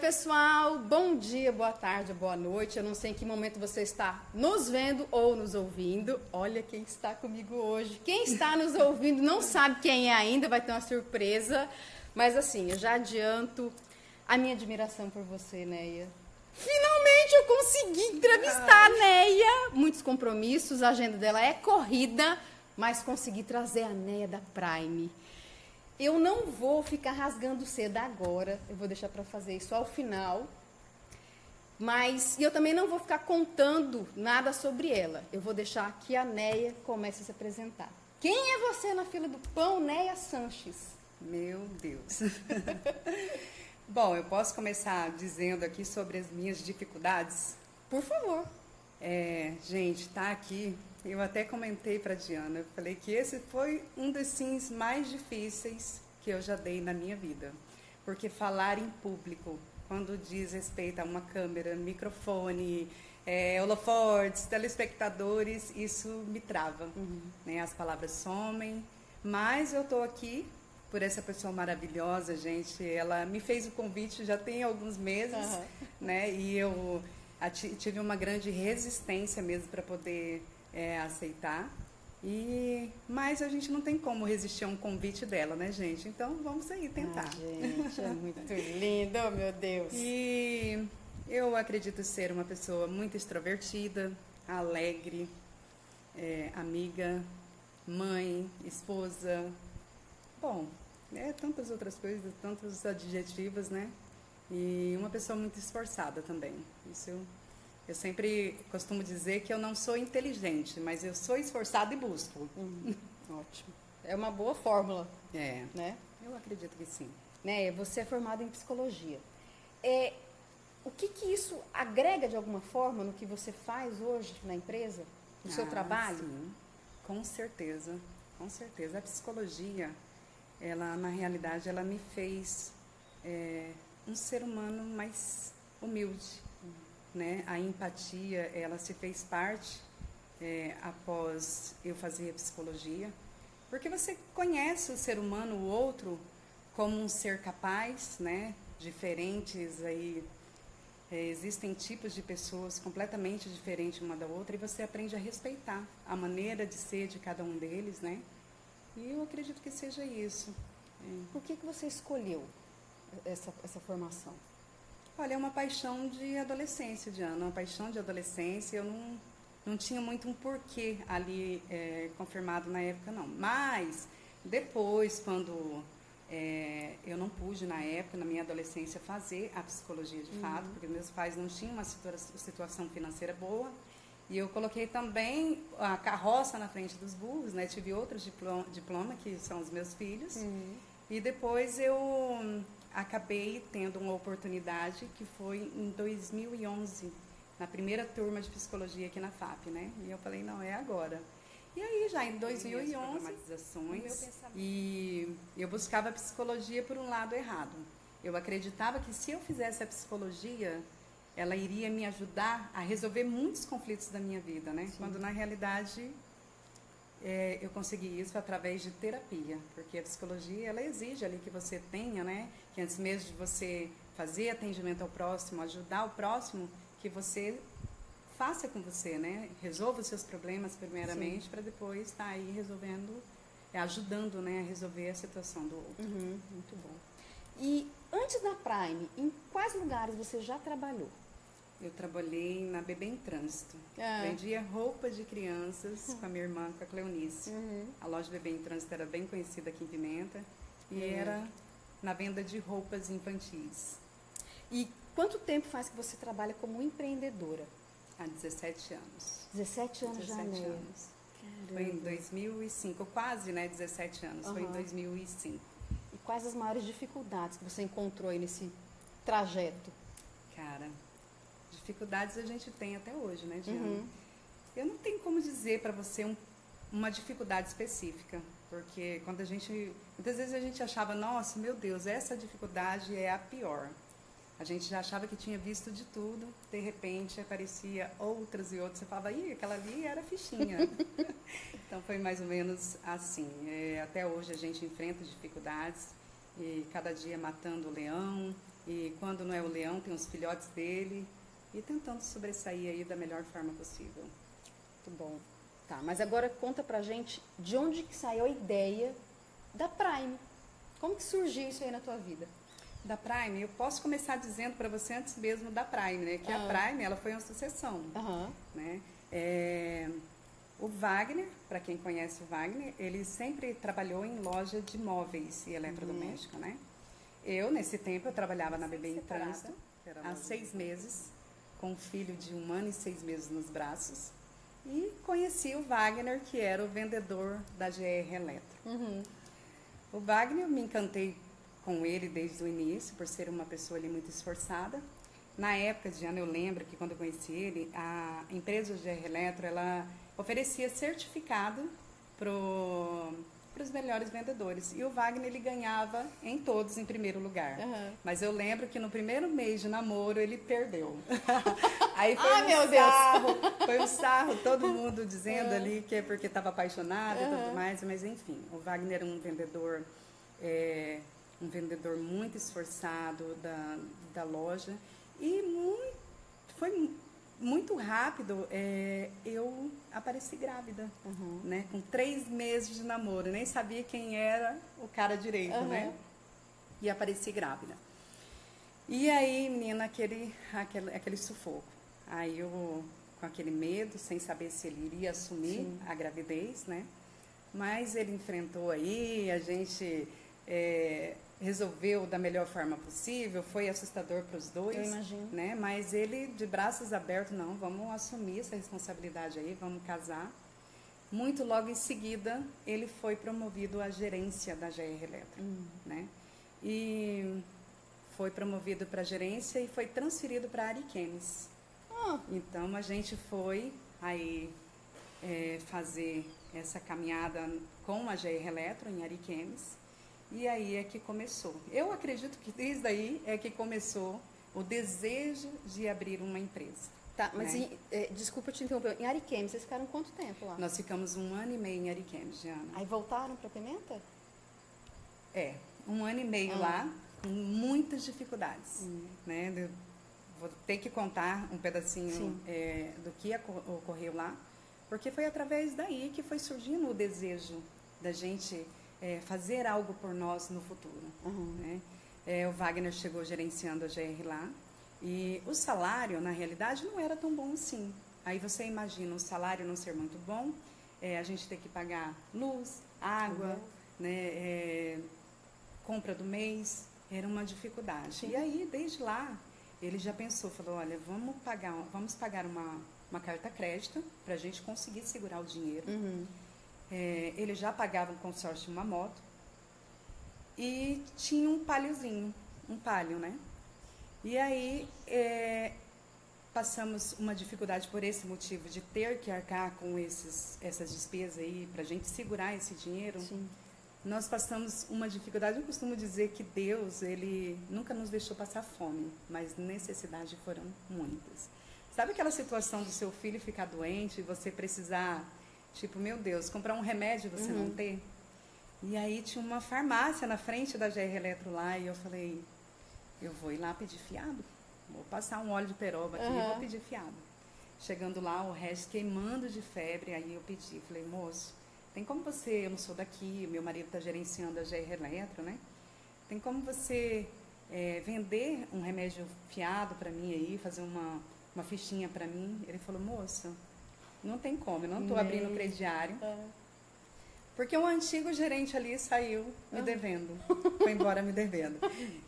pessoal, bom dia, boa tarde, boa noite. Eu não sei em que momento você está nos vendo ou nos ouvindo. Olha quem está comigo hoje. Quem está nos ouvindo não sabe quem é ainda, vai ter uma surpresa. Mas assim, eu já adianto a minha admiração por você, Neia. Finalmente eu consegui entrevistar a Neia. Muitos compromissos, a agenda dela é corrida, mas consegui trazer a Neia da Prime. Eu não vou ficar rasgando seda agora, eu vou deixar para fazer isso ao final. Mas eu também não vou ficar contando nada sobre ela. Eu vou deixar que a Neia comece a se apresentar. Quem é você na fila do pão, Neia Sanches? Meu Deus. Bom, eu posso começar dizendo aqui sobre as minhas dificuldades? Por favor. É, gente, tá aqui eu até comentei para Diana, eu falei que esse foi um dos sims mais difíceis que eu já dei na minha vida. Porque falar em público, quando diz respeito a uma câmera, microfone, é, holofortes, telespectadores, isso me trava. Uhum. Né? As palavras somem, mas eu estou aqui por essa pessoa maravilhosa, gente. Ela me fez o convite já tem alguns meses, uhum. né? E eu tive uma grande resistência mesmo para poder é, aceitar. E mas a gente não tem como resistir a um convite dela, né, gente? Então vamos aí tentar. Ah, gente, é muito lindo, meu Deus. E eu acredito ser uma pessoa muito extrovertida, alegre, é, amiga, mãe, esposa. Bom, é tantas outras coisas, tantos adjetivos, né? E uma pessoa muito esforçada também. Isso eu sempre costumo dizer que eu não sou inteligente, mas eu sou esforçada e busco. Uhum. Ótimo. É uma boa fórmula. É. Né? Eu acredito que sim. Né? Você é formada em psicologia. É, o que, que isso agrega de alguma forma no que você faz hoje na empresa? No ah, seu trabalho? Sim, com certeza. Com certeza. A psicologia, ela, na realidade, ela me fez é, um ser humano mais humilde né? A empatia, ela se fez parte é, após eu fazer a psicologia, porque você conhece o ser humano, o outro, como um ser capaz, né? Diferentes aí é, existem tipos de pessoas completamente diferentes uma da outra e você aprende a respeitar a maneira de ser de cada um deles, né? E eu acredito que seja isso. É. Por que, que você escolheu essa, essa formação? Olha, é uma paixão de adolescência, Diana, uma paixão de adolescência. Eu não, não tinha muito um porquê ali é, confirmado na época, não. Mas, depois, quando é, eu não pude, na época, na minha adolescência, fazer a psicologia de uhum. fato, porque meus pais não tinham uma situa situação financeira boa. E eu coloquei também a carroça na frente dos burros, né? Tive outros diploma, diploma que são os meus filhos. Uhum. E depois eu acabei tendo uma oportunidade que foi em 2011, na primeira turma de psicologia aqui na FAP, né? E eu falei, não, é agora. E aí já em 2011, e eu buscava a psicologia por um lado errado. Eu acreditava que se eu fizesse a psicologia, ela iria me ajudar a resolver muitos conflitos da minha vida, né? Sim. Quando na realidade é, eu consegui isso através de terapia, porque a psicologia ela exige ali que você tenha, né, que antes mesmo de você fazer atendimento ao próximo, ajudar o próximo, que você faça com você, né, resolva os seus problemas primeiramente para depois estar tá aí resolvendo, é, ajudando, né, a resolver a situação do outro. Uhum, muito bom. E antes da Prime, em quais lugares você já trabalhou? Eu trabalhei na Bebê em Trânsito. Ah. Vendia roupa de crianças com a minha irmã, com a Cleonice. Uhum. A loja Bebê em Trânsito era bem conhecida aqui em Pimenta. E uhum. era na venda de roupas infantis. E quanto tempo faz que você trabalha como empreendedora? Há 17 anos. 17 anos 17 já, anos. Caramba. Foi em 2005, quase, né, 17 anos. Uhum. Foi em 2005. E quais as maiores dificuldades que você encontrou aí nesse trajeto? Cara, dificuldades a gente tem até hoje, né, Diana? Uhum. Eu não tenho como dizer para você um, uma dificuldade específica, porque quando a gente. Muitas vezes a gente achava, nossa, meu Deus, essa dificuldade é a pior. A gente já achava que tinha visto de tudo, de repente aparecia outras e outras. Você falava, ih, aquela ali era fichinha. então foi mais ou menos assim. É, até hoje a gente enfrenta dificuldades e cada dia matando o leão, E quando não é o leão, tem os filhotes dele. E tentando sobressair aí da melhor forma possível. Muito bom. Tá, mas agora conta pra gente de onde que saiu a ideia da Prime. Como que surgiu isso aí na tua vida? Da Prime, eu posso começar dizendo para você antes mesmo da Prime, né? Que a Prime, ela foi uma sucessão, Aham. né? É, o Wagner, para quem conhece o Wagner, ele sempre trabalhou em loja de móveis e eletrodomésticos, né? Eu, nesse tempo, eu trabalhava na Bebê em. Trânsito há seis meses, com um filho de um ano e seis meses nos braços. E conheci o Wagner, que era o vendedor da GR Eletro. Uhum. O Wagner, me encantei com ele desde o início, por ser uma pessoa ali muito esforçada. Na época, Diana, eu lembro que quando eu conheci ele, a empresa GR Eletro, ela oferecia certificado para os melhores vendedores. E o Wagner, ele ganhava em todos em primeiro lugar. Aham. Mas eu lembro que no primeiro mês de namoro, ele perdeu. Aí foi Ai, um meu Deus. sarro, foi um sarro, todo mundo dizendo ali que é porque estava apaixonado e tudo mais, mas enfim, o Wagner é um vendedor, é, um vendedor muito esforçado da, da loja e muito, foi muito rápido, é, eu apareci grávida, né, com três meses de namoro, nem sabia quem era o cara direito, Aham. né, e apareci grávida. E aí, menina, aquele, aquele, aquele sufoco. Aí eu, com aquele medo, sem saber se ele iria assumir a gravidez, né? Mas ele enfrentou aí, a gente é, resolveu da melhor forma possível, foi assustador para os dois. Eu imagino. Né? Mas ele, de braços abertos, não, vamos assumir essa responsabilidade aí, vamos casar. Muito logo em seguida, ele foi promovido à gerência da GR Eletro, né? E foi promovido para gerência e foi transferido para a Ariquemes. Ah, Então a gente foi aí é, fazer essa caminhada com a GR Eletro em Ariquemes e aí é que começou. Eu acredito que desde aí é que começou o desejo de abrir uma empresa. tá, mas né? em- é, desculpa te interromper. Em Ariquemes, vocês ficaram quanto tempo lá? Nós ficamos um ano e meio em Ariquemes, Diana. Aí voltaram pra Pimenta? É, um ano e meio Ah. lá, com muitas dificuldades. Né? Eu vou ter que contar um pedacinho é, do que ocorreu lá, porque foi através daí que foi surgindo o desejo da gente é, fazer algo por nós no futuro. Uhum. né? É, o Wagner chegou gerenciando a GR lá e o salário, na realidade, não era tão bom assim. Aí você imagina o salário não ser muito bom, é, a gente ter que pagar luz, água, Uhum. né, é, compra do mês, era uma dificuldade. Sim. E aí, desde lá, ele já pensou, falou, olha, vamos pagar, vamos pagar uma, uma carta crédito para a gente conseguir segurar o dinheiro. Uhum. É, ele já pagava um consórcio uma moto e tinha um paliozinho, um palio, né? E aí é, passamos uma dificuldade por esse motivo de ter que arcar com esses, essas despesas aí para a gente segurar esse dinheiro. Sim. Nós passamos uma dificuldade. Eu costumo dizer que Deus ele nunca nos deixou passar fome, mas necessidades foram muitas. Sabe aquela situação do seu filho ficar doente e você precisar Tipo, meu Deus, comprar um remédio e você não ter. E aí tinha uma farmácia na frente da GR Eletro lá e eu falei, eu vou ir lá pedir fiado. Vou passar um óleo de peroba aqui e Aham. vou pedir fiado. Chegando lá, o resto queimando de febre, aí eu pedi, falei, moço, tem como você, eu não sou daqui, meu marido está gerenciando a GR Eletro, né? Tem como você eh, vender um remédio fiado para mim aí, fazer uma, uma fichinha para mim? Ele falou, moça, não tem como, eu não estou abrindo crediário. É. Porque o antigo gerente ali saiu Ah. me devendo. Foi embora me devendo.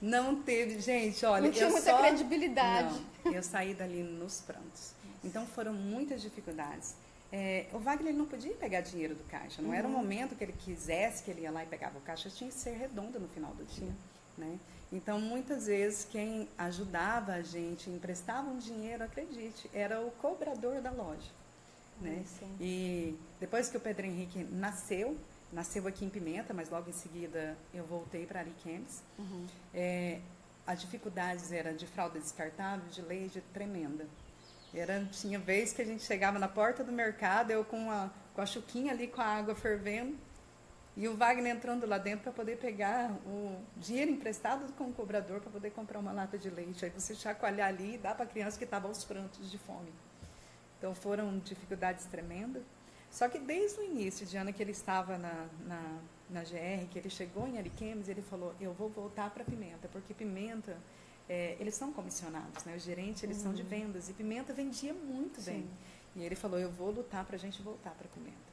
Não teve, gente, olha, Não tinha eu muita só... credibilidade. Não, eu saí dali nos prantos. Então foram muitas dificuldades. É, o Wagner não podia pegar dinheiro do caixa. Não era o Uhum. momento que ele quisesse que ele ia lá e pegava o caixa. Tinha que ser redondo no final do dia. Né? Então, muitas vezes, quem ajudava a gente, emprestava um dinheiro, acredite, era o cobrador da loja. Né? Sim. E depois que o Pedro Henrique nasceu, nasceu aqui em Pimenta, mas logo em seguida eu voltei para Ariquemes. Uhum. É, a dificuldades era de fralda descartável, de leite tremenda. Era, tinha vez que a gente chegava na porta do mercado, eu com a, com a chuquinha ali com a água fervendo, E o Wagner entrando lá dentro para poder pegar o dinheiro emprestado com o cobrador para poder comprar uma lata de leite. Aí você chacoalhar ali e dar para a criança que estava aos prantos de fome. Então foram dificuldades tremendas. Só que desde o início, de ano que ele estava na, na, na GR, que ele chegou em Ariquemes, ele falou: Eu vou voltar para Pimenta, porque Pimenta, é, eles são comissionados, né? Os gerentes, eles uhum. são de uhum. vendas, e Pimenta vendia muito Sim. bem. E ele falou: Eu vou lutar para a gente voltar para Pimenta.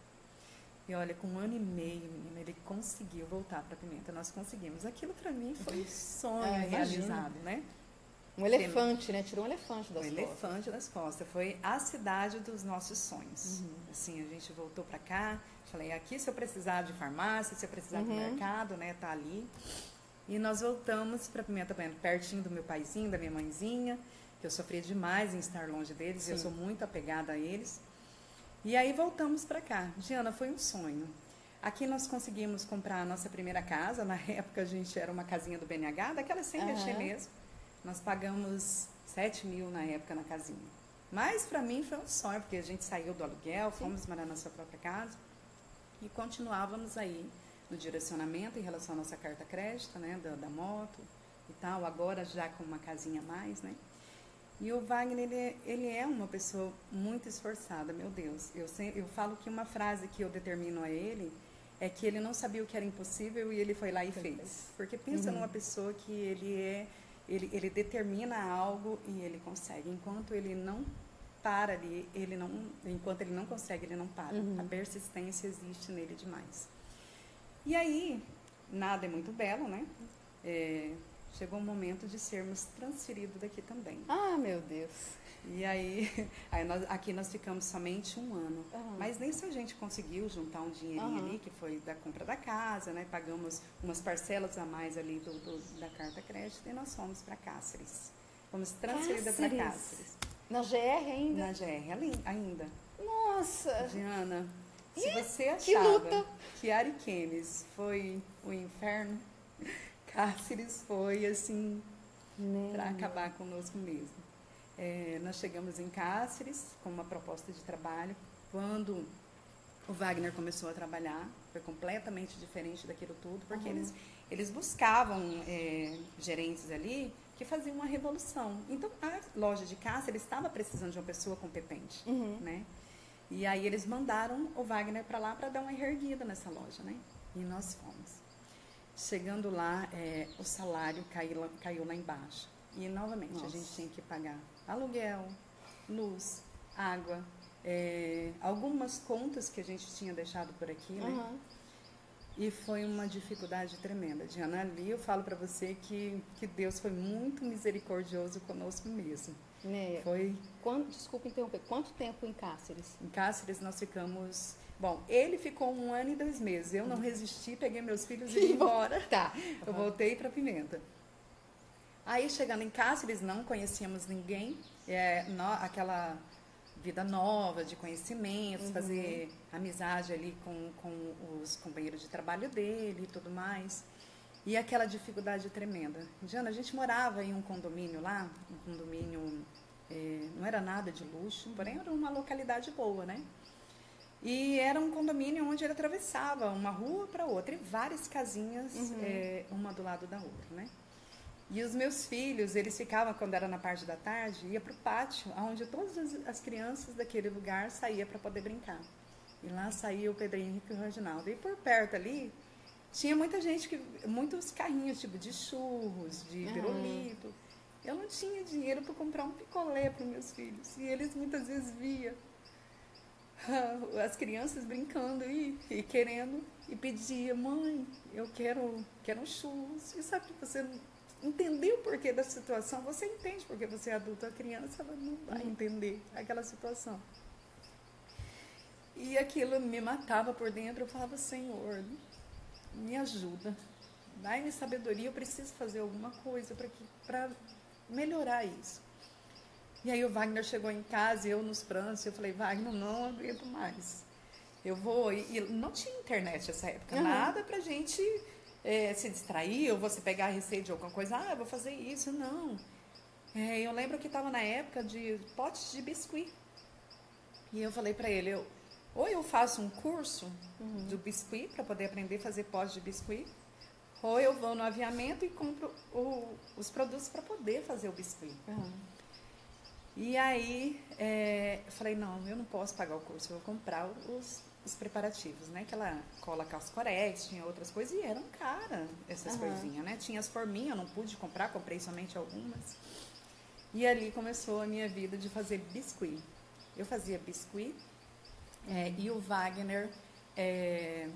E olha, com um ano e meio, menina, ele conseguiu voltar para Pimenta. Nós conseguimos. Aquilo para mim foi um sonho é, realizado, né? Um elefante, né? Tirou um elefante das um costas. Um elefante das costas. Foi a cidade dos nossos sonhos. Uhum. Assim, a gente voltou para cá. Falei, aqui se eu precisar de farmácia, se eu precisar uhum. do mercado, né? Tá ali. E nós voltamos para Pimenta Baiana, pertinho do meu paizinho, da minha mãezinha, que eu sofria demais em estar longe deles. Sim. Eu sou muito apegada a eles. E aí voltamos para cá. Diana, foi um sonho. Aqui nós conseguimos comprar a nossa primeira casa. Na época a gente era uma casinha do BNH, daquela sem uhum. mexer mesmo. Nós pagamos 7 mil na época na casinha. Mas para mim foi um sonho, porque a gente saiu do aluguel, Sim. fomos morar na sua própria casa e continuávamos aí no direcionamento em relação à nossa carta crédito, né, da, da moto e tal, agora já com uma casinha a mais, né? E o Wagner, ele, ele é uma pessoa muito esforçada, meu Deus. Eu, eu falo que uma frase que eu determino a ele é que ele não sabia o que era impossível e ele foi lá e fez. Porque pensa uhum. numa pessoa que ele é, ele, ele determina algo e ele consegue. Enquanto ele não para ali, ele não, enquanto ele não consegue, ele não para. Uhum. A persistência existe nele demais. E aí, nada é muito belo, né? É, chegou o momento de sermos transferidos daqui também. Ah, meu Deus. E aí, aí nós, aqui nós ficamos somente um ano. Uhum. Mas nisso a gente conseguiu juntar um dinheirinho uhum. ali, que foi da compra da casa, né? Pagamos umas parcelas a mais ali do, do da carta crédito e nós fomos para Cáceres. Fomos transferidas para Cáceres. Na GR ainda? Na GR ainda. Nossa! Diana, se você achava que, que Ariquemes foi o inferno, Cáceres foi assim para acabar conosco mesmo. É, nós chegamos em Cáceres com uma proposta de trabalho. Quando o Wagner começou a trabalhar, foi completamente diferente daquilo tudo, porque uhum. eles, eles buscavam é, gerentes ali que faziam uma revolução. Então, a loja de Cáceres estava precisando de uma pessoa competente, uhum. né? E aí eles mandaram o Wagner para lá para dar uma erguida nessa loja, né? E nós fomos. Chegando lá, é, o salário caiu, caiu lá embaixo. E, novamente, Nossa. a gente tinha que pagar aluguel, luz, água, é, algumas contas que a gente tinha deixado por aqui, né? Uhum. E foi uma dificuldade tremenda. Diana, ali eu falo para você que, que Deus foi muito misericordioso conosco mesmo. Né? Foi. Quanto, desculpa interromper, quanto tempo em Cáceres? Em Cáceres nós ficamos Bom, ele ficou um ano e dois meses. Eu não resisti, peguei meus filhos e vim embora. tá. Eu voltei para Pimenta. Aí, chegando em casa, eles não conhecíamos ninguém. É, no, aquela vida nova de conhecimentos, uhum. fazer amizade ali com, com os companheiros de trabalho dele e tudo mais. E aquela dificuldade tremenda. Diana, a gente morava em um condomínio lá, um condomínio, é, não era nada de luxo, porém era uma localidade boa, né? E era um condomínio onde ele atravessava uma rua para outra e várias casinhas, uhum. é, uma do lado da outra, né? E os meus filhos, eles ficavam, quando era na parte da tarde, ia para o pátio, onde todas as, as, crianças daquele lugar saíam para poder brincar. E lá saía o Pedro Henrique e o Reginaldo. E por perto ali, tinha muita gente, que muitos carrinhos, tipo de churros, de uhum. pirulito. Eu não tinha dinheiro para comprar um picolé para meus filhos. E eles muitas vezes via as crianças brincando e, e querendo e pedia, mãe, eu quero, quero um churros. E sabe que você entendeu o porquê da situação, você entende porque você é adulto, a criança ela não vai uhum. entender aquela situação. E aquilo me matava por dentro, eu falava, Senhor, me ajuda, dai-me sabedoria, eu preciso fazer alguma coisa para melhorar isso. E aí o Wagner chegou em casa e eu nos prantos, eu falei, Wagner, não aguento mais. Eu vou. E, e não tinha internet nessa época, uhum. nada pra gente é, se distrair, ou você pegar a receita de alguma coisa, ah, eu vou fazer isso. Não. É, eu lembro que estava na época de potes de biscuit. E eu falei para ele, eu, ou eu faço um curso uhum. do biscuit para poder aprender a fazer pós de biscuit, ou eu vou no aviamento e compro o, os produtos para poder fazer o biscuit. Uhum. E aí é, eu falei, não, eu não posso pagar o curso, eu vou comprar os, os preparativos, né? Aquela cola calcorex, tinha outras coisas e eram caras essas uhum. coisinhas, né? Tinha as forminhas, eu não pude comprar, comprei somente algumas. E ali começou a minha vida de fazer biscuit. Eu fazia biscuit é, e o Wagner é,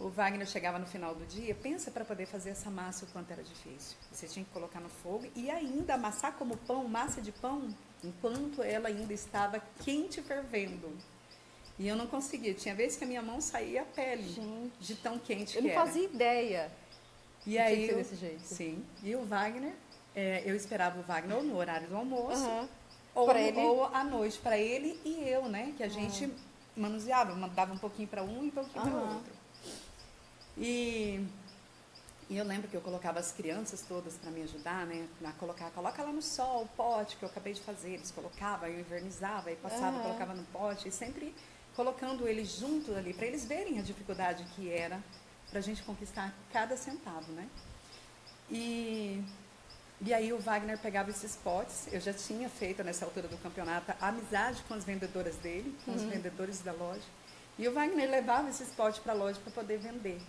o Wagner chegava no final do dia, pensa para poder fazer essa massa o quanto era difícil. Você tinha que colocar no fogo e ainda amassar como pão, massa de pão, enquanto ela ainda estava quente fervendo. E eu não conseguia. Tinha vezes que a minha mão saía a pele Gente, de tão quente eu que era. Eu não fazia ideia. E aí, eu, desse jeito. Sim. E o Wagner, é, eu esperava o Wagner ou no horário do almoço, uhum. ou, ele... ou à noite para ele e eu, né? Que a gente uhum. manuseava, mandava um pouquinho para um e um pouquinho uhum. para o outro. E, e, eu lembro que eu colocava as crianças todas para me ajudar, né? A colocar, coloca lá no sol o pote que eu acabei de fazer. Eles colocavam, eu invernizava, e passava, colocava no pote, e sempre colocando eles juntos ali, para eles verem a dificuldade que era para a gente conquistar cada centavo, né? E, e aí o Wagner pegava esses potes, eu já tinha feito nessa altura do campeonato amizade com as vendedoras dele, com uhum. os vendedores da loja, e o Wagner levava esses potes para a loja para poder vender.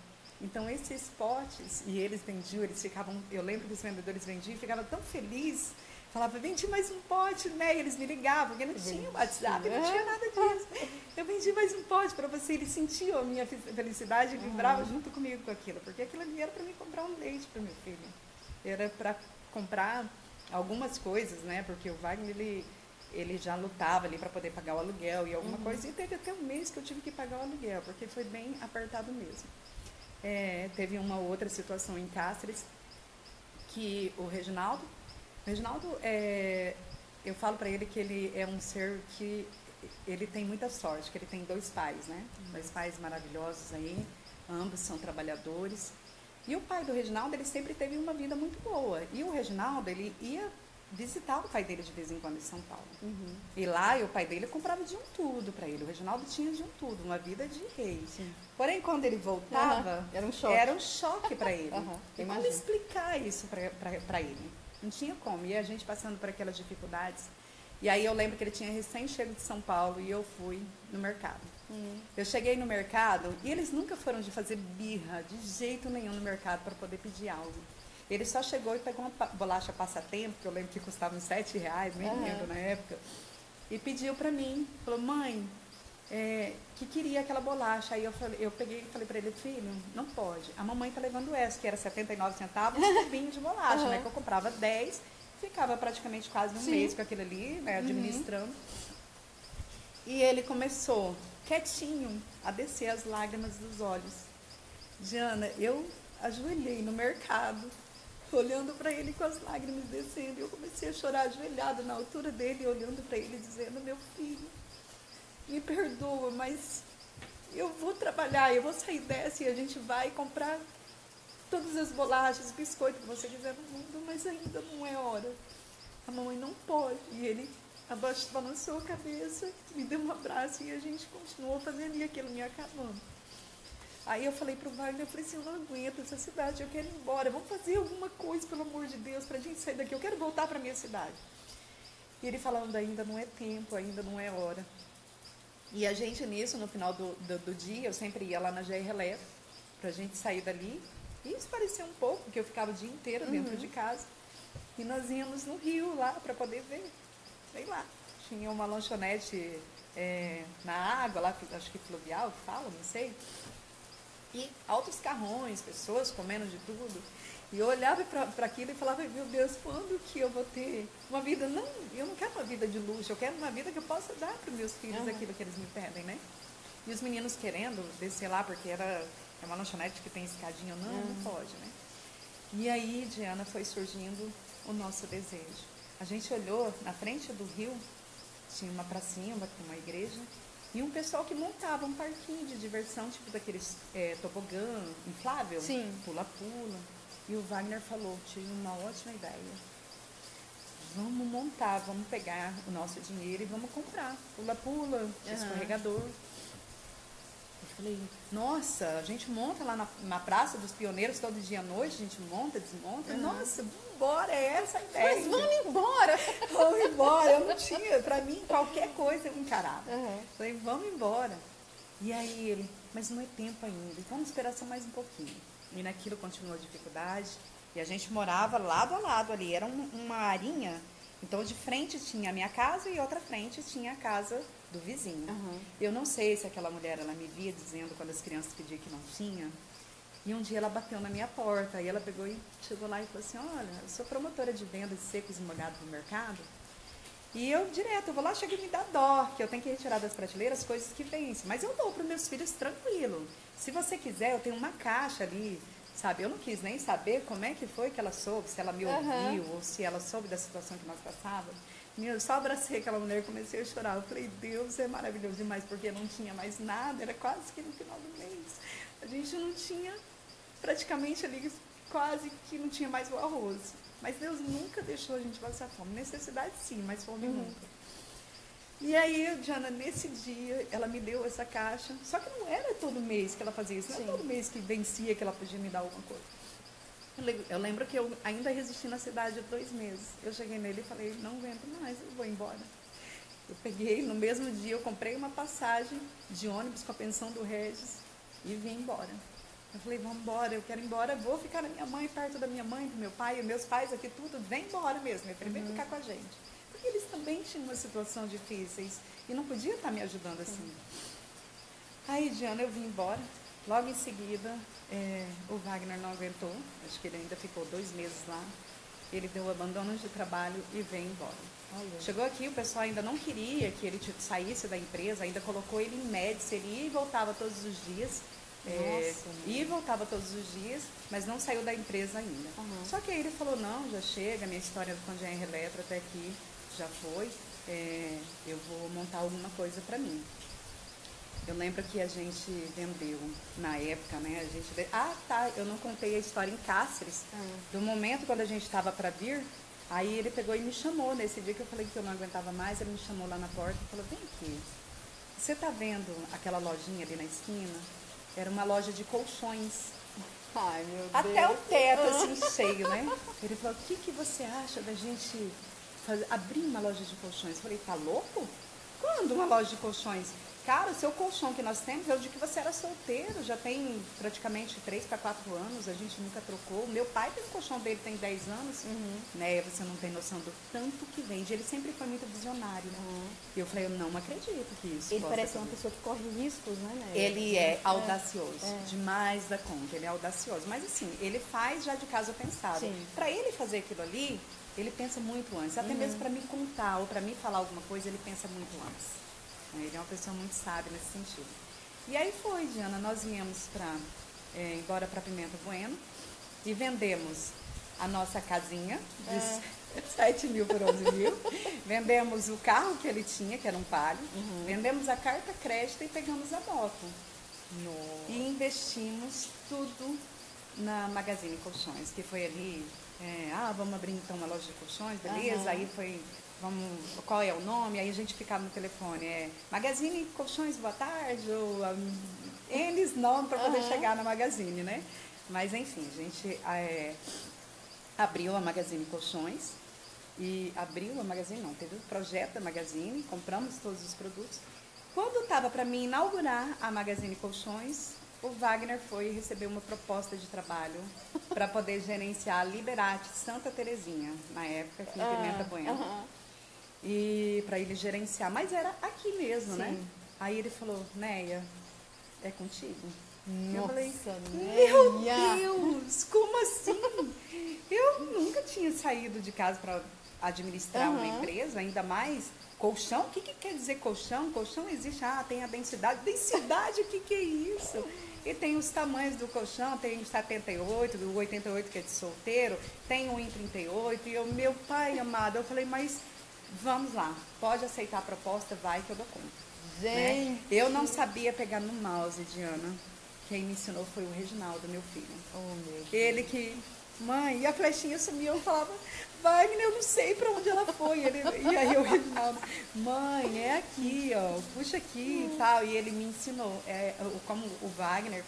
Então, esses potes, e eles vendiam, eles ficavam, eu lembro que os vendedores vendiam, ficavam tão felizes, falava, vendi mais um pote, né? E eles me ligavam, porque não tinha WhatsApp, não tinha nada disso. Eu vendi mais um pote para você, eles sentiam a minha felicidade e vibravam uhum. junto comigo com aquilo, porque aquilo ali era para me comprar um leite para meu filho. Era para comprar algumas coisas, né? Porque o Wagner, ele, ele já lutava ali para poder pagar o aluguel e alguma uhum. coisa, e teve até um mês que eu tive que pagar o aluguel, porque foi bem apertado mesmo. É, teve uma outra situação em Cáceres que o Reginaldo, Reginaldo, é, eu falo para ele que ele é um ser que ele tem muita sorte, que ele tem dois pais, né? Uhum. Dois pais maravilhosos aí, ambos são trabalhadores. E o pai do Reginaldo, ele sempre teve uma vida muito boa. E o Reginaldo, ele ia visitar o pai dele de vez em quando em São Paulo. Uhum. E lá, o pai dele comprava de um tudo para ele. O Reginaldo tinha de um tudo, uma vida de rei. Sim. Porém, quando ele voltava, uhum. era um choque, era um choque para ele. Uhum. E como explicar isso para ele? Não tinha como. E a gente passando por aquelas dificuldades. E aí eu lembro que ele tinha recém chego de São Paulo e eu fui no mercado. Uhum. Eu cheguei no mercado e eles nunca foram de fazer birra de jeito nenhum no mercado para poder pedir algo. Ele só chegou e pegou uma bolacha passatempo, que eu lembro que custava uns sete reais, nem uhum. lembro na época, e pediu para mim, falou, mãe, é, que queria aquela bolacha. Aí eu, falei, eu peguei e falei para ele, filho, não pode. A mamãe tá levando essa, que era 79 centavos, um cubinho de bolacha, uhum. né? Que eu comprava 10, ficava praticamente quase um Sim. mês com aquilo ali, né, uhum. administrando. Uhum. E ele começou, quietinho, a descer as lágrimas dos olhos. Diana, eu ajoelhei no mercado olhando para ele com as lágrimas descendo. Eu comecei a chorar ajoelhada na altura dele, olhando para ele, dizendo: Meu filho, me perdoa, mas eu vou trabalhar, eu vou sair dessa e a gente vai comprar todas as bolachas, biscoitos que você quiser no mundo, mas ainda não é hora. A mamãe não pode. E ele balançou a cabeça, me deu um abraço e a gente continuou fazendo e aquilo me acabando. Aí eu falei pro Wagner, eu falei assim, eu não aguento essa cidade, eu quero ir embora, vamos fazer alguma coisa, pelo amor de Deus, pra gente sair daqui, eu quero voltar pra minha cidade. E ele falando, ainda não é tempo, ainda não é hora. E a gente nisso, no final do, do, do dia, eu sempre ia lá na GR Eletro, pra gente sair dali. E isso parecia um pouco, porque eu ficava o dia inteiro dentro uhum. de casa. E nós íamos no rio lá para poder ver. Sei lá. Tinha uma lanchonete é, na água, lá, acho que fluvial, fala, não sei. E altos carrões, pessoas comendo de tudo. E eu olhava para aquilo e falava, meu Deus, quando que eu vou ter uma vida? Não, eu não quero uma vida de luxo, eu quero uma vida que eu possa dar para os meus filhos uhum. aquilo que eles me pedem, né? E os meninos querendo descer lá, porque era é uma lanchonete que tem escadinha, não, uhum. não pode, né? E aí, Diana, foi surgindo o nosso desejo. A gente olhou na frente do rio, tinha uma pracinha, uma, uma igreja, e um pessoal que montava um parquinho de diversão, tipo daqueles é, tobogã inflável, pula-pula. E o Wagner falou, tive uma ótima ideia. Vamos montar, vamos pegar o nosso dinheiro e vamos comprar pula-pula, uhum. escorregador. Falei, nossa, a gente monta lá na, na Praça dos Pioneiros todo dia à noite, a gente monta, desmonta. Uhum. Nossa, vambora, é essa a ideia. Mas vamos embora. vamos embora. Eu não tinha, pra mim, qualquer coisa eu encarava. Uhum. Falei, vamos embora. E aí ele, mas não é tempo ainda, vamos esperar só mais um pouquinho. E naquilo continuou a dificuldade. E a gente morava lado a lado ali, era um, uma arinha. Então, de frente tinha a minha casa e outra frente tinha a casa do vizinho. Uhum. Eu não sei se aquela mulher ela me via dizendo quando as crianças pediam que não tinha. E um dia ela bateu na minha porta e ela pegou e chegou lá e falou assim: Olha, eu sou promotora de venda de secos e molhados no mercado. E eu direto, eu vou lá, chego e me dá dó, que eu tenho que retirar das prateleiras coisas que vencem. Mas eu dou para os meus filhos tranquilo. Se você quiser, eu tenho uma caixa ali, sabe? Eu não quis nem saber como é que foi que ela soube, se ela me ouviu uhum. ou se ela soube da situação que nós passávamos. Eu só abracei aquela mulher e comecei a chorar. Eu falei, Deus é maravilhoso demais, porque não tinha mais nada, era quase que no final do mês. A gente não tinha, praticamente ali, quase que não tinha mais o arroz. Mas Deus nunca deixou a gente passar fome. Necessidade sim, mas fome uhum. nunca. E aí, Diana, nesse dia, ela me deu essa caixa. Só que não era todo mês que ela fazia isso, não era todo mês que vencia que ela podia me dar alguma coisa. Eu lembro que eu ainda resisti na cidade dois meses. Eu cheguei nele e falei, não aguento mais, eu vou embora. Eu peguei, no mesmo dia, eu comprei uma passagem de ônibus com a pensão do Regis e vim embora. Eu falei, vamos embora, eu quero ir embora, vou ficar na minha mãe, perto da minha mãe, do meu pai, meus pais aqui, tudo, vem embora mesmo. Eu falei, vem uhum. ficar com a gente. Porque eles também tinham uma situação difíceis e não podiam estar me ajudando assim. Aí, Diana, eu vim embora. Logo em seguida, é, o Wagner não aguentou, acho que ele ainda ficou dois meses lá. Ele deu abandono de trabalho e veio embora. Olha. Chegou aqui, o pessoal ainda não queria que ele saísse da empresa, ainda colocou ele em médico, ele ia e voltava todos os dias. É, e voltava todos os dias, mas não saiu da empresa ainda. Uhum. Só que aí ele falou, não, já chega, minha história do Congenher Eletro até aqui já foi, é, eu vou montar alguma coisa para mim. Eu lembro que a gente vendeu na época, né? A gente ah, tá, eu não contei a história em Cáceres. Ah. Do momento quando a gente estava para vir, aí ele pegou e me chamou nesse dia que eu falei que eu não aguentava mais, ele me chamou lá na porta e falou: "Vem aqui. Você tá vendo aquela lojinha ali na esquina? Era uma loja de colchões. Ai, meu Até Deus. o teto assim cheio, né? Ele falou: "O que que você acha da gente fazer, abrir uma loja de colchões?" Eu falei: "Tá louco? Quando uma loja de colchões?" Cara, o seu colchão que nós temos é o de que você era solteiro, já tem praticamente 3 para 4 anos, a gente nunca trocou. Meu pai tem o colchão dele, tem 10 anos, uhum. né? Você não tem noção do tanto que vende. Ele sempre foi muito visionário. Uhum. E eu falei, eu não acredito que isso. Ele parece uma pessoa que corre riscos, né? né? Ele é, é audacioso, é. demais da conta. Ele é audacioso. Mas assim, ele faz já de casa pensado. Para ele fazer aquilo ali, ele pensa muito antes. Até uhum. mesmo para me contar ou para me falar alguma coisa, ele pensa muito antes. Ele é uma pessoa muito sábia nesse sentido. E aí foi, Diana, nós viemos para é, embora para Pimenta Bueno e vendemos a nossa casinha de é. 7 mil por 11 mil. vendemos o carro que ele tinha, que era um palio. Uhum. Vendemos a carta crédito e pegamos a moto. Nossa. E investimos tudo na Magazine Colchões, que foi ali. É, ah, vamos abrir então uma loja de colchões, beleza? Uhum. Aí foi vamos, qual é o nome, aí a gente ficava no telefone, é Magazine Colchões, boa tarde, ou eles nomes para poder uhum. chegar na Magazine, né? Mas enfim, a gente é, abriu a Magazine Colchões e abriu a Magazine, não, teve o projeto da Magazine, compramos todos os produtos. Quando estava para mim inaugurar a Magazine Colchões, o Wagner foi receber uma proposta de trabalho para poder gerenciar a Liberate Santa Terezinha, na época, aqui em ah, Pimenta Bueno. Uhum e para ele gerenciar. Mas era aqui mesmo, né? Sim. né? Aí ele falou, Neia, é contigo? Nossa, eu falei, meu Deus, como assim? eu nunca tinha saído de casa para administrar uhum. uma empresa, ainda mais colchão. O que, que quer dizer colchão? Colchão existe, ah, tem a densidade. Densidade, o que, que é isso? E tem os tamanhos do colchão, tem o 78, o 88 que é de solteiro, tem o em 38. E o meu pai amado, eu falei, mas vamos lá, pode aceitar a proposta, vai que eu dou conta. Gente. Né? Eu não sabia pegar no mouse, Diana. Quem me ensinou foi o Reginaldo, meu filho. Oh, meu Ele que mãe, e a flechinha sumiu, eu falava, Wagner, eu não sei para onde ela foi. Ele, e aí o Reginaldo, mãe, é aqui, ó, puxa aqui e tal. E ele me ensinou. É, como o Wagner,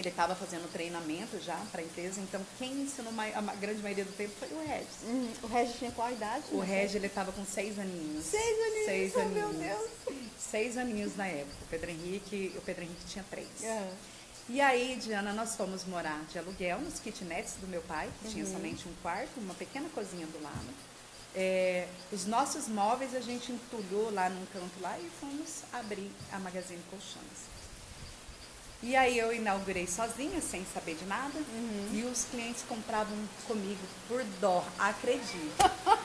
ele estava fazendo treinamento já para a empresa, então quem ensinou a grande maioria do tempo foi o Regis. Uhum. O Regis tinha qual idade? O Regis, ele estava com seis aninhos. Seis aninhos? Seis oh, aninhos. meu Deus. Seis aninhos na época. O Pedro Henrique, o Pedro Henrique tinha três. Uhum. E aí, Diana, nós fomos morar de aluguel nos kitnets do meu pai, que uhum. tinha somente um quarto, uma pequena cozinha do lado. É, os nossos móveis a gente entulhou lá num canto lá e fomos abrir a Magazine Colchões. E aí eu inaugurei sozinha, sem saber de nada, uhum. e os clientes compravam comigo por dó, acredito.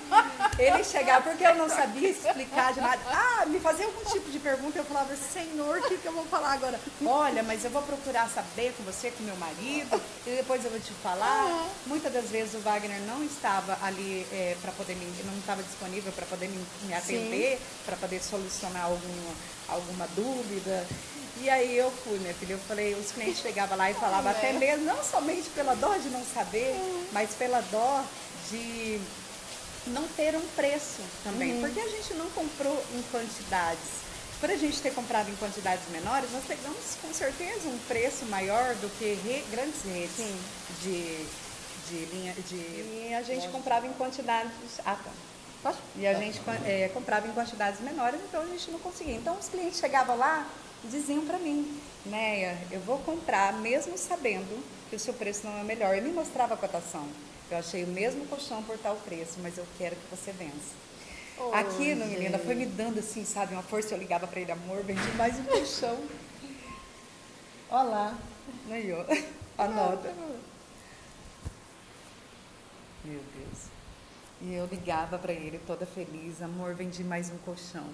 Ele chegava, porque eu não sabia explicar de nada. Ah, me fazia algum tipo de pergunta, eu falava, Senhor, o que, que eu vou falar agora? Olha, mas eu vou procurar saber com você, com meu marido, e depois eu vou te falar. Uhum. Muitas das vezes o Wagner não estava ali é, para poder me, não estava disponível para poder me, me atender, para poder solucionar alguma, alguma dúvida. E aí eu fui, minha filha, eu falei, os clientes chegavam lá e falavam é. até mesmo, não somente pela dó de não saber, uhum. mas pela dó de não ter um preço também. Uhum. Porque a gente não comprou em quantidades. Por a gente ter comprado em quantidades menores, nós pegamos com certeza um preço maior do que re, grandes redes Sim. de, de linha de. E a gente comprava em quantidades. Ah, tá. E a gente é, comprava em quantidades menores, então a gente não conseguia. Então os clientes chegavam lá, diziam para mim, Neia, eu vou comprar mesmo sabendo que o seu preço não é melhor. Ele me mostrava a cotação. Eu achei o mesmo colchão por tal preço, mas eu quero que você vença. Oh, Aquilo, gente. menina, foi me dando assim, sabe, uma força. Eu ligava para ele, amor, vendi mais um colchão. Olha lá, aí, ó, anota. Meu Deus. E eu ligava para ele toda feliz, amor, vendi mais um colchão.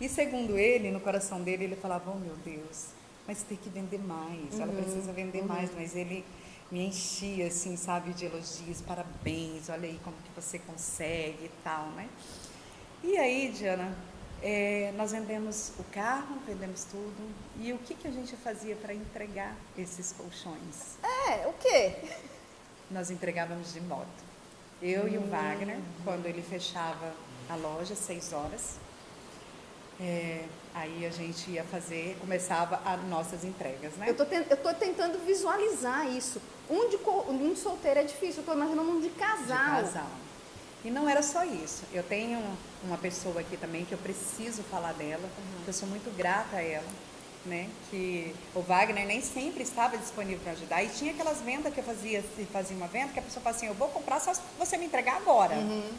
E segundo ele, no coração dele, ele falava, oh meu Deus, mas tem que vender mais, ela uhum, precisa vender uhum. mais, mas ele me enchia, assim, sabe, de elogios, parabéns, olha aí como que você consegue e tal, né? E aí, Diana, é, nós vendemos o carro, vendemos tudo, e o que, que a gente fazia para entregar esses colchões? É, o quê? Nós entregávamos de moto. Eu e o. Wagner, quando ele fechava a loja, seis horas, é, aí a gente ia fazer, começava as nossas entregas, né? Eu tô, eu tô tentando visualizar isso. Um de um solteiro é difícil, eu tô imaginando um de casal. De casal. E não era só isso. Eu tenho uma pessoa aqui também que eu preciso falar dela, uhum. eu sou muito grata a ela, né? Que o Wagner nem sempre estava disponível para ajudar. E tinha aquelas vendas que eu fazia, se fazia uma venda, que a pessoa falava assim, eu vou comprar só se você me entregar agora. Uhum.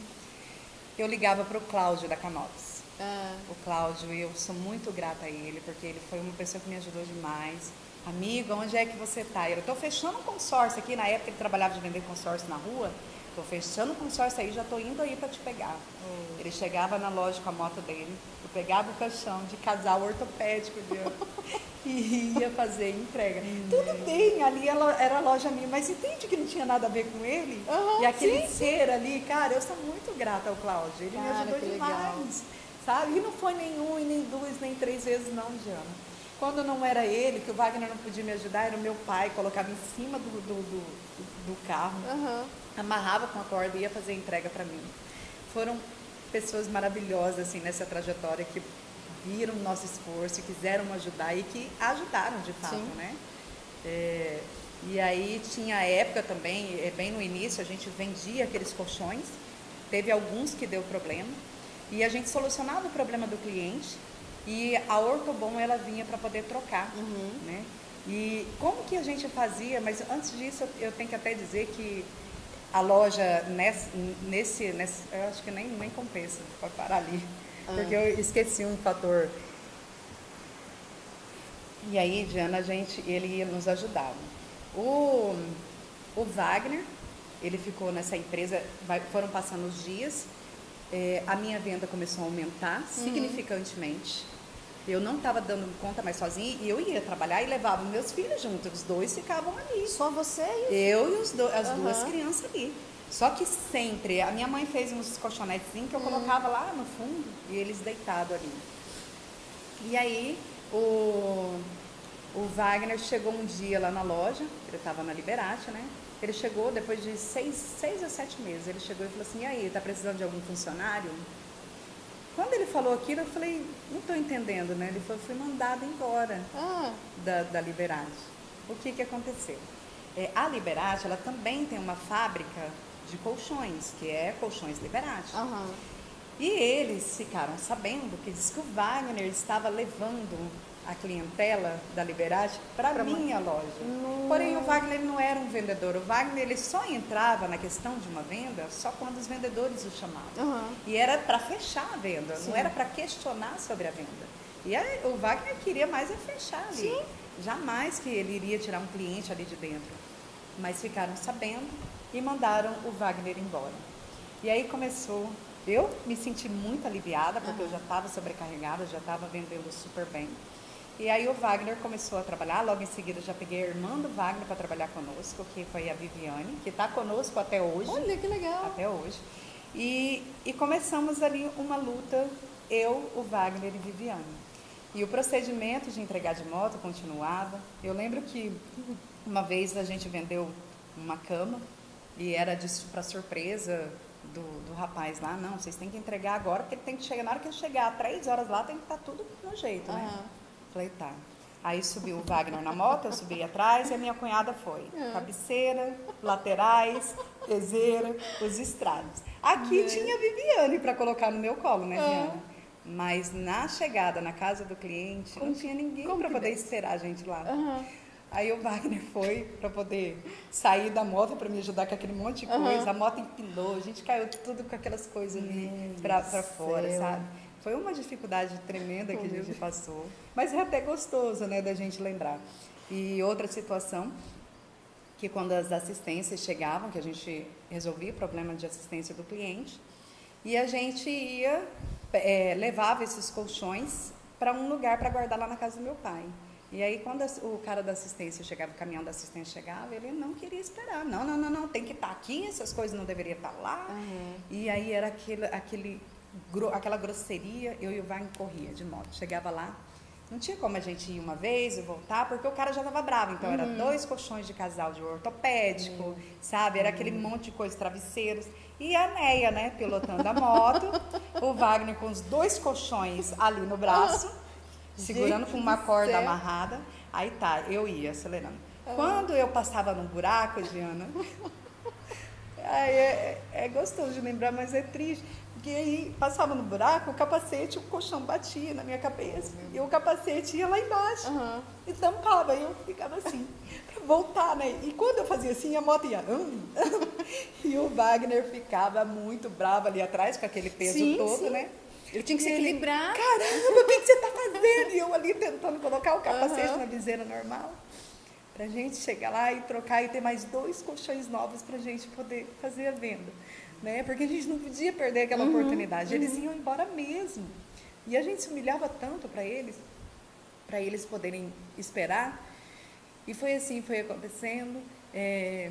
Eu ligava para o Cláudio da Canops. Ah. O Cláudio, eu sou muito grata a ele, porque ele foi uma pessoa que me ajudou demais. Amigo, onde é que você está? Eu estou fechando um consórcio aqui, na época ele trabalhava de vender consórcio na rua. Estou fechando um consórcio aí, já estou indo aí para te pegar. Oh. Ele chegava na loja com a moto dele, eu pegava o caixão de casal ortopédico dele e ia fazer entrega. Hum. Tudo bem, ali ela, era a loja minha, mas entende que não tinha nada a ver com ele? Uhum, e aquele sim, ser ali, cara, eu sou muito grata ao Cláudio, ele cara, me ajudou demais. Legal sabe? E não foi nenhum, e nem duas, nem três vezes não, Diana. Quando não era ele, que o Wagner não podia me ajudar, era o meu pai, colocava em cima do, do, do, do carro, uhum. Amarrava com a corda e ia fazer entrega para mim. Foram pessoas maravilhosas assim nessa trajetória que viram o nosso esforço, quiseram ajudar e que ajudaram de fato, Sim. né? É, e aí tinha época também, é, bem no início, a gente vendia aqueles colchões. Teve alguns que deu problema, e a gente solucionava o problema do cliente e a Ortobon ela vinha para poder trocar, uhum. né? E como que a gente fazia? Mas antes disso eu tenho que até dizer que a loja nesse, nesse, nesse eu acho que nem, nem compensa, pode parar ali, ah. porque eu esqueci um fator. E aí, Diana, a gente, ele nos ajudar. O, o Wagner, ele ficou nessa empresa, vai, foram passando os dias, é, a minha venda começou a aumentar uhum. significantemente. Eu não estava dando conta mais sozinha e eu ia trabalhar e levava meus filhos junto. Os dois ficavam ali. Só você e Eu e os do, as uhum. duas crianças ali. Só que sempre, a minha mãe fez uns colchonetes que eu uhum. colocava lá no fundo e eles deitados ali. E aí o, o Wagner chegou um dia lá na loja, ele estava na Liberate, né? Ele chegou depois de seis, seis a sete meses. Ele chegou e falou assim: e aí, tá precisando de algum funcionário? Quando ele falou aquilo, eu falei: não estou entendendo, né? Ele falou: fui mandado embora Ah, da, da Liberate. O que, que aconteceu? É, a Liberate, ela também tem uma fábrica de colchões, que é Colchões Liberate. aham. E eles ficaram sabendo que diz que o Wagner estava levando a clientela da Liberate para Pra minha loja. Porém, o Wagner não era um vendedor. O Wagner ele só entrava na questão de uma venda só quando os vendedores o chamavam. Aham. E era para fechar a venda, Sim. não era para questionar sobre a venda. E aí, o Wagner queria mais é fechar ali. Sim. Jamais que ele iria tirar um cliente ali de dentro. Mas ficaram sabendo e mandaram o Wagner embora. E aí começou. Eu me senti muito aliviada, porque eu já estava sobrecarregada, já estava vendendo super bem. E aí o Wagner começou a trabalhar, logo em seguida já peguei a irmã do Wagner para trabalhar conosco, que foi a Viviane, que está conosco até hoje Olha que legal. até hoje. E, e começamos ali uma luta, eu, o Wagner e Viviane. E o procedimento de entregar de moto continuava. Eu lembro que uma vez a gente vendeu uma cama e era para surpresa do, do rapaz lá. Não, vocês têm que entregar agora, porque ele tem que chegar. Na hora que eu chegar, três horas lá, tem que estar tudo no jeito, né? Aham. Aí subiu o Wagner na moto, eu subi atrás e a minha cunhada foi. Cabeceira, laterais, peseira, os estrados. Aqui tinha a Viviane para colocar no meu colo, né, Ah. Diana? Mas na chegada na casa do cliente, não tinha ninguém como para poder esperar a gente lá. Aham. Aí o Wagner foi para poder sair da moto para me ajudar com aquele monte de coisa. A moto empilou, a gente caiu tudo com aquelas coisas ali para fora, sabe? Foi uma dificuldade tremenda que a gente passou. Mas é até gostoso, né, da gente lembrar. E outra situação, que quando as assistências chegavam, que a gente resolvia o problema de assistência do cliente, e a gente ia, é, levava esses colchões para um lugar para guardar lá na casa do meu pai. E aí, quando o cara da assistência chegava, o caminhão da assistência chegava, ele não queria esperar. Não, não, não, não, tem que estar aqui, essas coisas não deveriam estar lá. Aham. E aí era aquele, aquele, gro- aquela grosseria, eu e o Wagner corria de moto. Chegava lá, não tinha como a gente ir uma vez e voltar, porque o cara já estava bravo. Então, era dois colchões de casal de ortopédico, sabe? Era aquele monte de coisa, travesseiros. E a Neia, né, pilotando a moto, o Wagner com os dois colchões ali no braço, segurando com uma corda céu. amarrada. Aí tá, eu ia acelerando. Quando eu passava num buraco, Diana, Ai, é, é gostoso de lembrar, mas é triste. Porque aí passava no buraco, o capacete, o colchão batia na minha cabeça. E o capacete ia lá embaixo. Aham. E tampava, e eu ficava assim, pra voltar, né? E quando eu fazia assim, a moto ia. hum, e o Wagner ficava muito bravo ali atrás, com aquele peso Sim, todo, sim. né? Ele tinha que se ele, equilibrar. Caramba, o que, que você tá fazendo? E eu ali tentando colocar o capacete Aham. na viseira normal. Pra gente chegar lá e trocar e ter mais dois colchões novos pra gente poder fazer a venda. Né? Porque a gente não podia perder aquela oportunidade. Eles iam embora mesmo. E a gente se humilhava tanto para eles, para eles poderem esperar. E foi assim, foi acontecendo. É,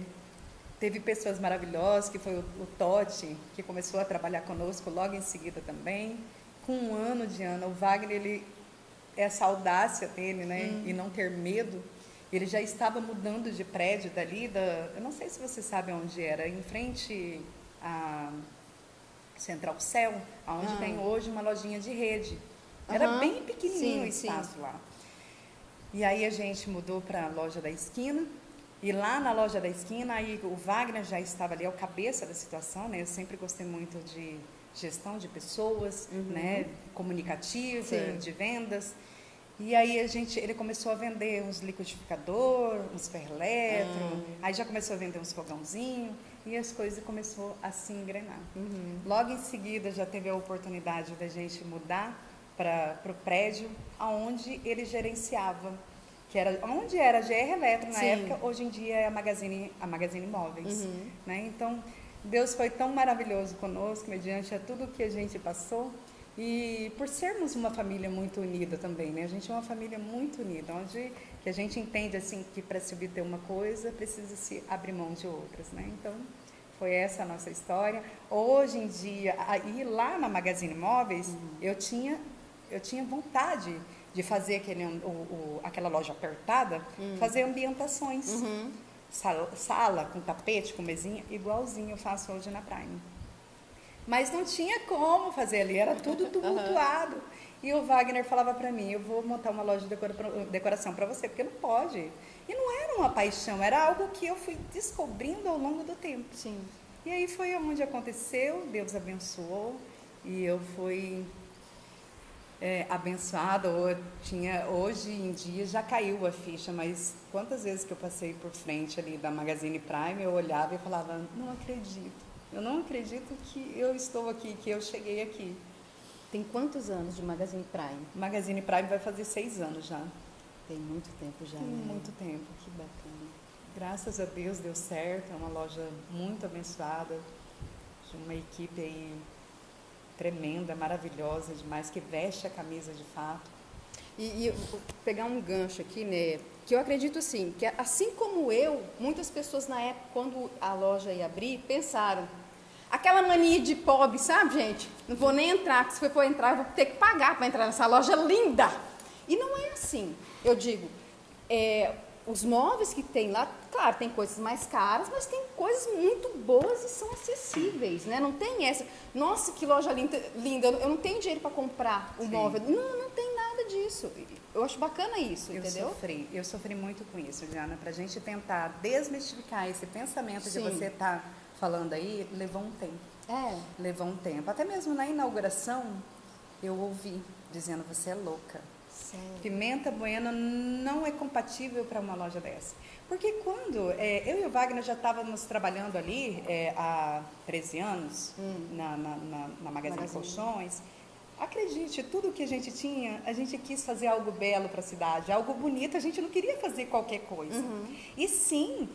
teve pessoas maravilhosas, que foi o, o Totti, que começou a trabalhar conosco logo em seguida também. Com um ano de ano, o Wagner, ele, essa audácia dele, né? E não ter medo. Ele já estava mudando de prédio dali, da, eu não sei se você sabe onde era, em frente à Central Cell, onde Ah. tem hoje uma lojinha de rede. Era Aham. bem pequenininho Sim, o sim. espaço lá. E aí a gente mudou para a loja da esquina. E lá na loja da esquina, aí o Wagner já estava ali, é o cabeça da situação, né? Eu sempre gostei muito de gestão de pessoas, né? Comunicativa, Sim. de vendas. E aí a gente, ele começou a vender uns liquidificador, uns ferletro, aí já começou a vender uns fogãozinhos e as coisas começou a se engrenar. Logo em seguida já teve a oportunidade da gente mudar para o prédio aonde ele gerenciava, que era onde era a GR Eletro na Sim. época, hoje em dia é a Magazine, a Magazine Móveis. Né? Então, Deus foi tão maravilhoso conosco, mediante a tudo que a gente passou. E por sermos uma família muito unida também, né? A gente é uma família muito unida, onde que a gente entende assim que para se obter uma coisa precisa se abrir mão de outras, né? Então, foi essa a nossa história. Hoje em dia, aí lá na Magazine Móveis, eu tinha eu tinha vontade de fazer aquele, o, o, aquela loja apertada, hum. fazer ambientações. Uhum. Sala, sala, com tapete, com mesinha, igualzinho eu faço hoje na Prime. Mas não tinha como fazer ali, era tudo tumultuado. E o Wagner falava para mim, eu vou montar uma loja de decoração para você, porque não pode. E não era uma paixão, era algo que eu fui descobrindo ao longo do tempo. Sim. E aí foi onde aconteceu, Deus abençoou e eu fui é, abençoada. Tinha, hoje em dia já caiu a ficha, mas quantas vezes que eu passei por frente ali da Magazine Prime, eu olhava e falava, não acredito. Eu não acredito que eu estou aqui, que eu cheguei aqui. Tem quantos anos de Magazine Prime? Magazine Prime vai fazer seis anos já. Tem muito tempo já, Tem né? muito tempo. Que bacana. Graças a Deus deu certo, é uma loja muito abençoada, de uma equipe aí tremenda, maravilhosa demais, que veste a camisa de fato. E, e pegar um gancho aqui, né? Que eu acredito assim, que assim como eu, muitas pessoas na época, quando a loja ia abrir, pensaram. Aquela mania de pobre, sabe, gente? Não vou nem entrar, porque se for entrar, eu vou ter que pagar para entrar nessa loja linda. E não é assim. Eu digo, é, os móveis que tem lá, claro, tem coisas mais caras, mas tem coisas muito boas e são acessíveis, né? Não tem essa, nossa, que loja linda, linda eu não tenho dinheiro para comprar o um móvel. Não, não tem nada disso. Eu acho bacana isso, eu entendeu? Sofri, eu sofri muito com isso, Diana, para a gente tentar desmistificar esse pensamento Sim. que você está falando aí, levou um tempo. É. Levou um tempo. Até mesmo na inauguração, eu ouvi dizendo, você é louca Pimenta Bueno não é compatível para uma loja dessa. Porque quando é, eu e o Wagner já estávamos trabalhando ali é, há 13 anos, hum. na, na, na, na Magazine, Magazine Colchões, acredite, tudo que a gente tinha, a gente quis fazer algo belo para a cidade, algo bonito, a gente não queria fazer qualquer coisa. Uhum. E sim,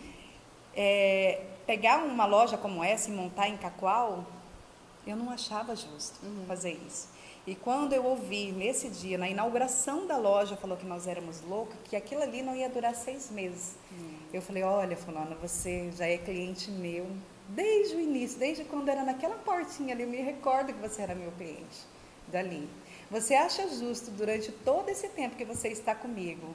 é, pegar uma loja como essa e montar em Cacoal, eu não achava justo uhum. fazer isso. E quando eu ouvi nesse dia, na inauguração da loja, falou que nós éramos loucos, que aquilo ali não ia durar seis meses. Hum. Eu falei, olha, fulana, você já é cliente meu desde o início, desde quando era naquela portinha ali, eu me recordo que você era meu cliente dali. Você acha justo, durante todo esse tempo que você está comigo,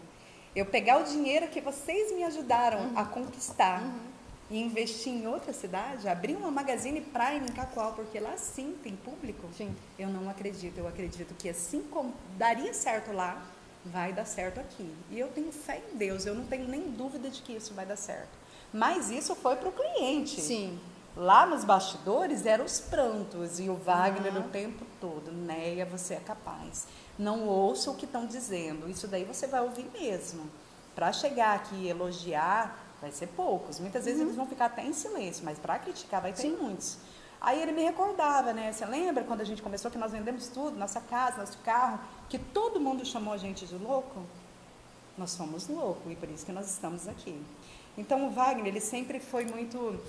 eu pegar o dinheiro que vocês me ajudaram uhum. a conquistar uhum e investir em outra cidade, abrir uma Magazine Prime em Cacoal, porque lá sim tem público, sim. eu não acredito. Eu acredito que assim como daria certo lá, vai dar certo aqui. E eu tenho fé em Deus, eu não tenho nem dúvida de que isso vai dar certo. Mas isso foi para o cliente. Sim. Lá nos bastidores eram os prantos e o Wagner uhum. o tempo todo. Neia, você é capaz. Não ouça o que estão dizendo. Isso daí você vai ouvir mesmo. Para chegar aqui e elogiar, vai ser poucos. Muitas vezes uhum. eles vão ficar até em silêncio, mas para criticar vai ter Sim. muitos. Aí ele me recordava, né? Você lembra quando a gente começou que nós vendemos tudo, nossa casa, nosso carro, que todo mundo chamou a gente de louco? Nós somos loucos e por isso que nós estamos aqui. Então o Wagner, ele sempre foi muito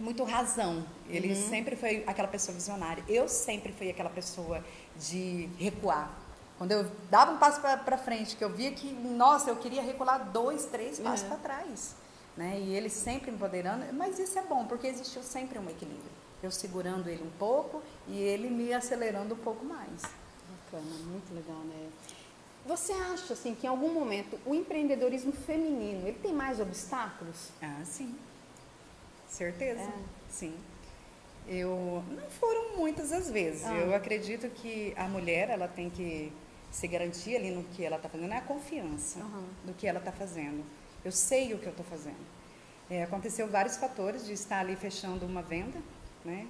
muito razão. Ele uhum. sempre foi aquela pessoa visionária. Eu sempre fui aquela pessoa de recuar. Quando eu dava um passo para frente, que eu via que, nossa, eu queria recuar dois, três passos uhum. para trás né? E ele sempre empoderando, mas isso é bom, porque existiu sempre um equilíbrio. Eu segurando ele um pouco e ele me acelerando um pouco mais. Bacana, muito legal, né? Você acha assim que em algum momento o empreendedorismo feminino ele tem mais obstáculos? Ah, sim. Certeza. É. Sim. Eu não foram muitas as vezes. Ah. Eu acredito que a mulher ela tem que se garantir ali no que ela está fazendo, é a confiança uhum. do que ela está fazendo. Eu sei o que eu estou fazendo. É, aconteceu vários fatores de estar ali fechando uma venda, né?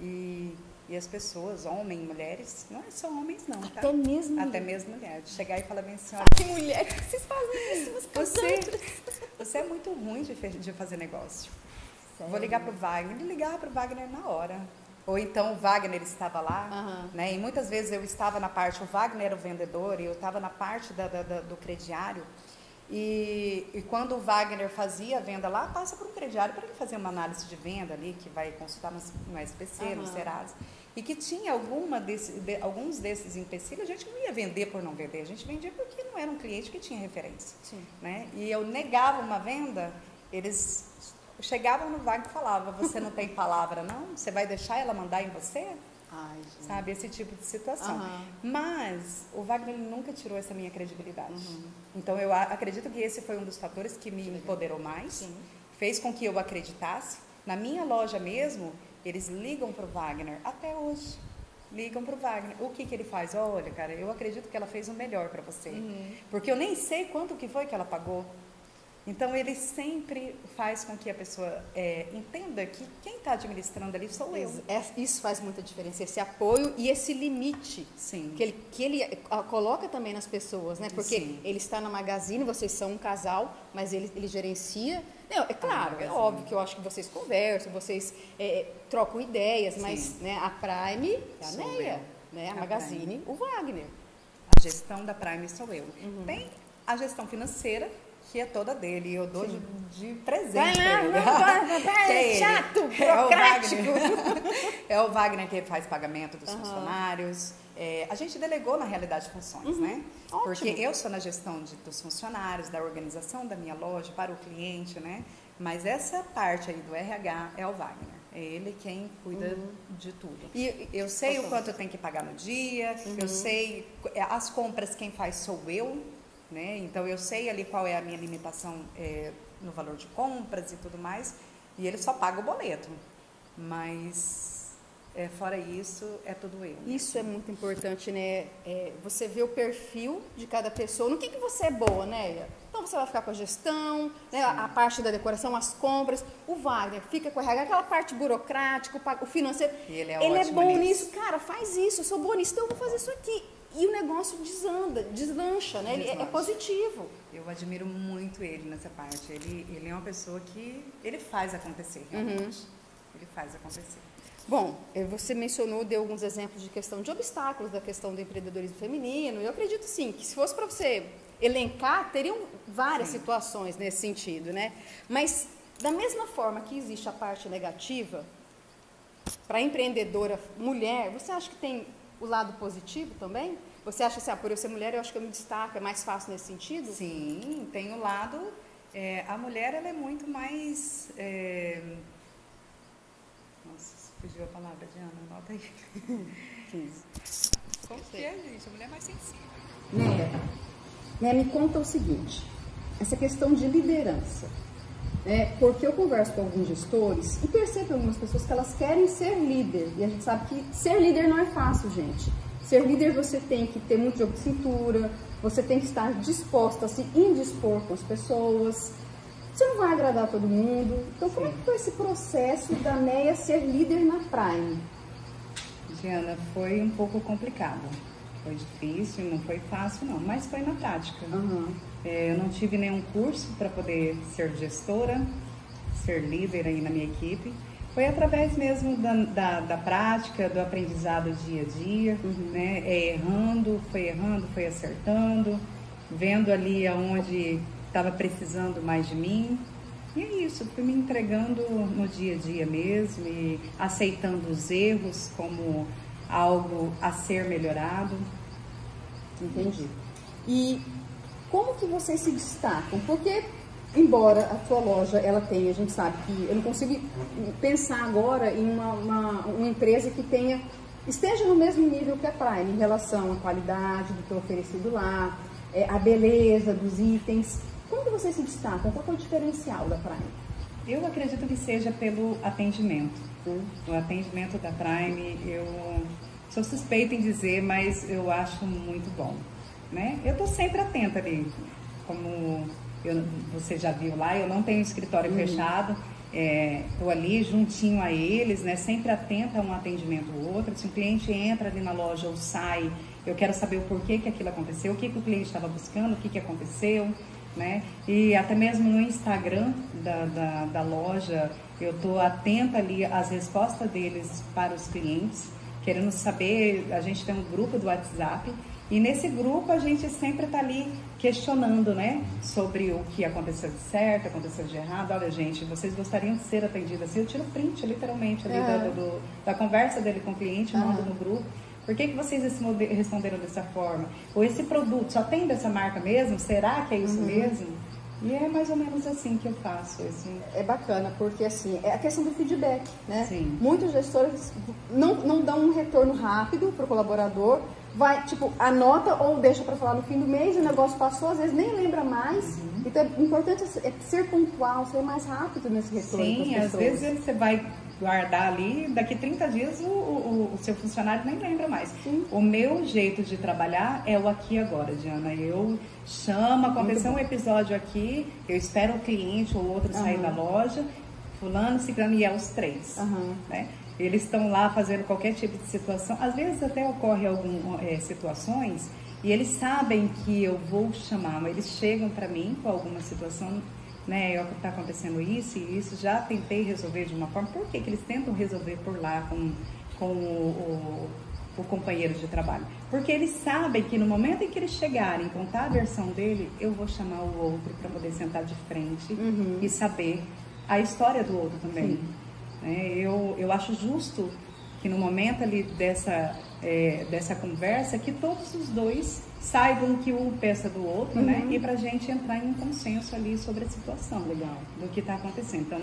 E, e as pessoas, homens, mulheres, não é só homens não, tá? Até mesmo Até mesmo mulheres. Chegar e falar bem, senhora... Que mulher, que vocês fazem isso? Você, você é muito ruim de, de fazer negócio. Sério? Vou ligar para o Wagner. Ele ligava para o Wagner na hora. Ou então o Wagner estava lá, uhum. né? E muitas vezes eu estava na parte, o Wagner era o vendedor e eu estava na parte da, da, da, do crediário. E, e, quando o Wagner fazia a venda lá, passa por um crediário para ele fazer uma análise de venda ali, que vai consultar no, no SPC, uhum. no Serasa. E que tinha alguma desse, de, alguns desses empecilhos, a gente não ia vender por não vender, a gente vendia porque não era um cliente que tinha referência. Sim. Né? E eu negava uma venda, eles chegavam no Wagner e falavam, você não tem palavra não? Você vai deixar ela mandar em você? Ai, sabe? Esse tipo de situação. Uhum. Mas o Wagner nunca tirou essa minha credibilidade. Uhum. Então eu acredito que esse foi um dos fatores que me empoderou mais, Sim. fez com que eu acreditasse. Na minha loja mesmo, eles ligam para o Wagner até hoje. Ligam para o Wagner. O que, que ele faz? Olha, cara, eu acredito que ela fez o melhor para você. Uhum. Porque eu nem sei quanto que foi que ela pagou. Então, ele sempre faz com que a pessoa é, entenda que quem está administrando ali sou eu. É, isso faz muita diferença, esse apoio e esse limite Sim. Que, ele, que ele coloca também nas pessoas, né? Porque Sim. ele está na Magazine, vocês são um casal, mas ele, ele gerencia. Não, é claro, é óbvio que eu acho que vocês conversam, vocês é, trocam ideias, Sim. mas né, a Prime é a Neia, né? a, a Magazine, Prime. o Wagner. A gestão da Prime sou eu. Uhum. Tem a gestão financeira, que é toda dele. Eu dou de, de, presente. Vai lá, vai, vai, é chato, burocrático. É o, Wagner, é o Wagner que faz pagamento dos uhum. funcionários. É, a gente delegou, na realidade, funções, uhum. né? Ótimo. Porque eu sou na gestão de, dos funcionários, da organização da minha loja para o cliente, né? Mas essa parte aí do RH é o Wagner. É ele quem cuida uhum. de tudo. E eu sei o quanto eu tenho que pagar no dia, eu uhum. sei as compras quem faz sou eu, né? Então eu sei ali qual é a minha limitação é, no valor de compras e tudo mais, e ele só paga o boleto. Mas é, fora isso, é tudo eu. Isso é muito importante, né? É, você vê o perfil de cada pessoa. No que, que você é boa, né? Então você vai ficar com a gestão, né? a parte da decoração, as compras. O Wagner fica com a RH, aquela parte burocrática, o financeiro. E ele é, ele é bom nisso. nisso. Cara, faz isso, eu sou boa nisso, então eu vou fazer isso aqui e o negócio desanda, deslancha, né? Ele é, é, positivo. Eu admiro muito ele nessa parte. Ele, ele é uma pessoa que ele faz acontecer, realmente. Uhum. Ele faz acontecer. Bom, eh, você mencionou, deu alguns exemplos de questão de obstáculos da questão do empreendedorismo feminino. Eu acredito sim que se fosse para você elencar, teriam várias sim. situações nesse sentido, né? Mas da mesma forma que existe a parte negativa para empreendedora mulher, você acha que tem o lado positivo também? Você acha assim, ah, por eu ser mulher, eu acho que eu me destaco, é mais fácil nesse sentido? Sim, tem o lado. É, a mulher, ela é muito mais. É... Nossa, fugiu a palavra, Diana, anota aí. 15. Como que é, gente? A mulher é mais sensível. Né, né, me conta o seguinte: essa questão de liderança. É, porque eu converso com alguns gestores e percebo algumas pessoas que elas querem ser líder. E a gente sabe que ser líder não é fácil, gente. Ser líder você tem que ter muito jogo de cintura, você tem que estar disposta a se indispor com as pessoas. Você não vai agradar todo mundo. Então, como é que foi esse processo da Neia ser líder na Prime? Diana, foi um pouco complicado. Foi difícil, não foi fácil não, mas foi na prática. Uhum. É, eu não tive nenhum curso para poder ser gestora, ser líder aí na minha equipe. Foi através mesmo da, da, da prática, do aprendizado dia a dia, uhum. né? É, errando, foi errando, foi acertando, vendo ali aonde estava precisando mais de mim. E é isso, fui me entregando no dia a dia mesmo e aceitando os erros como algo a ser melhorado. Entendi. E como que vocês se destacam? Porque, embora a sua loja ela tenha, a gente sabe que eu não consigo pensar agora em uma, uma, uma empresa que tenha esteja no mesmo nível que a Prime em relação à qualidade do que é oferecido lá, é, a beleza dos itens. Como que vocês se destacam? Qual é o diferencial da Prime? Eu acredito que seja pelo atendimento. Hum. O atendimento da Prime, eu sou suspeita em dizer, mas eu acho muito bom né? Eu estou sempre atenta ali, como eu, você já viu lá, eu não tenho escritório uhum. fechado, estou é, ali juntinho a eles, né? Sempre atenta a um atendimento ou outro. Se um cliente entra ali na loja ou sai, eu quero saber o porquê que aquilo aconteceu, o que, que o cliente estava buscando, o que, que aconteceu, né? E até mesmo no Instagram da, da, da loja, eu estou atenta ali às respostas deles para os clientes, querendo saber, a gente tem um grupo do WhatsApp e nesse grupo a gente sempre está ali questionando, né? Sobre o que aconteceu de certo, aconteceu de errado. Olha, gente, vocês gostariam de ser atendidas assim? Eu tiro print, literalmente, ali é. da, do, da conversa dele com o cliente, uhum. mando no grupo. Por que, que vocês responderam dessa forma? Ou esse produto só tem dessa marca mesmo? Será que é isso uhum. mesmo? E é mais ou menos assim que eu faço. Assim. É bacana, porque assim, é a questão do feedback, né? Sim. Muitos gestores não, não dão um retorno rápido para o colaborador, vai, tipo, anota ou deixa para falar no fim do mês, o negócio passou, às vezes nem lembra mais. Uhum. Então é importante é ser pontual, ser mais rápido nesse retorno. Sim, às vezes você vai guardar ali, daqui 30 dias o, o, o seu funcionário nem lembra mais. Sim. O meu jeito de trabalhar é o aqui e agora, Diana. Eu chamo, aconteceu um episódio aqui, eu espero o cliente ou outro uhum. sair da loja, fulano, ciclano e é os três. Uhum. Né? Eles estão lá fazendo qualquer tipo de situação. Às vezes até ocorre algumas é, situações e eles sabem que eu vou chamar, mas eles chegam para mim com alguma situação né, está acontecendo isso e isso, já tentei resolver de uma forma. Por que, que eles tentam resolver por lá com, com o, o, o, companheiro de trabalho? Porque eles sabem que no momento em que eles chegarem contar a versão dele, eu vou chamar o outro para poder sentar de frente uhum. e saber a história do outro também. É, eu, eu acho justo que no momento ali dessa, é, dessa conversa, que todos os dois saibam que um peça do outro, né? uhum. né? E para a gente entrar em um consenso ali sobre a situação Legal. do que está acontecendo. Então,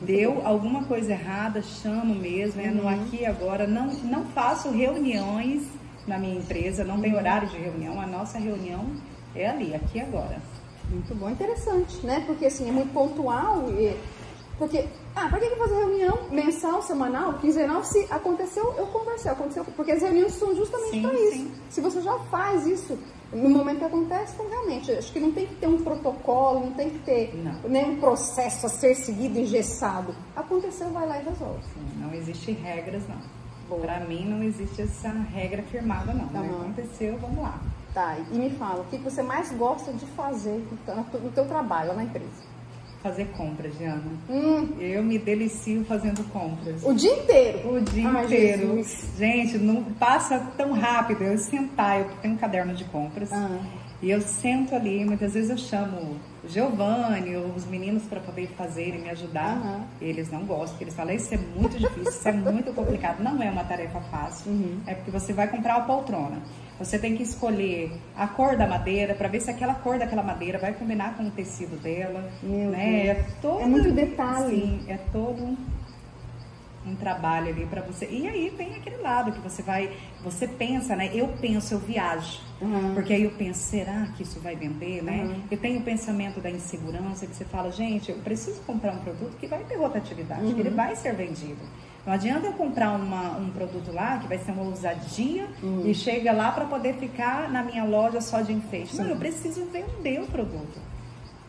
deu alguma coisa errada, chamo mesmo, é no uhum. aqui agora. Não, não faço reuniões na minha empresa, não tem uhum. horário de reunião. A nossa reunião é ali, aqui agora. Muito bom, interessante, né? Porque assim, é muito pontual e porque, ah, para que, que fazer reunião mensal, semanal, quinzenal, se aconteceu, eu conversei, aconteceu, porque as reuniões são justamente para isso. Sim. Se você já faz isso no momento que acontece, então realmente, acho que não tem que ter um protocolo, não tem que ter não. nenhum processo a ser seguido, engessado. Aconteceu, vai lá e resolve. Sim, não existe regras, não. Para mim, não existe essa regra firmada, não. Uhum. Aconteceu, vamos lá. Tá, e me fala, o que você mais gosta de fazer no teu trabalho, lá na empresa? Fazer compras, Diana. Hum. Eu me delicio fazendo compras. O dia inteiro? O dia Ai, inteiro. Jesus. Gente, não passa tão rápido. Eu sentar, eu tenho um caderno de compras. Ah. E eu sento ali, muitas vezes eu chamo o Giovanni ou os meninos para poder fazer e me ajudar. Uhum. Eles não gostam, eles falam, isso é muito difícil, isso é muito complicado. Não é uma tarefa fácil. Uhum. É porque você vai comprar uma poltrona. Você tem que escolher a cor da madeira para ver se aquela cor daquela madeira vai combinar com o tecido dela. Meu né? É, todo, é muito detalhe. Sim, é todo um, um trabalho ali para você. E aí tem aquele lado que você vai, você pensa, né? Eu penso, eu viajo. Uhum. Porque aí eu penso, será que isso vai vender, né? Uhum. Eu tenho o pensamento da insegurança, que você fala, gente, eu preciso comprar um produto que vai ter rotatividade, uhum. que ele uhum. vai ser vendido. Não adianta eu comprar uma, um produto lá que vai ser uma ousadia uhum. e chega lá para poder ficar na minha loja só de enfeite. Não, eu preciso vender o produto.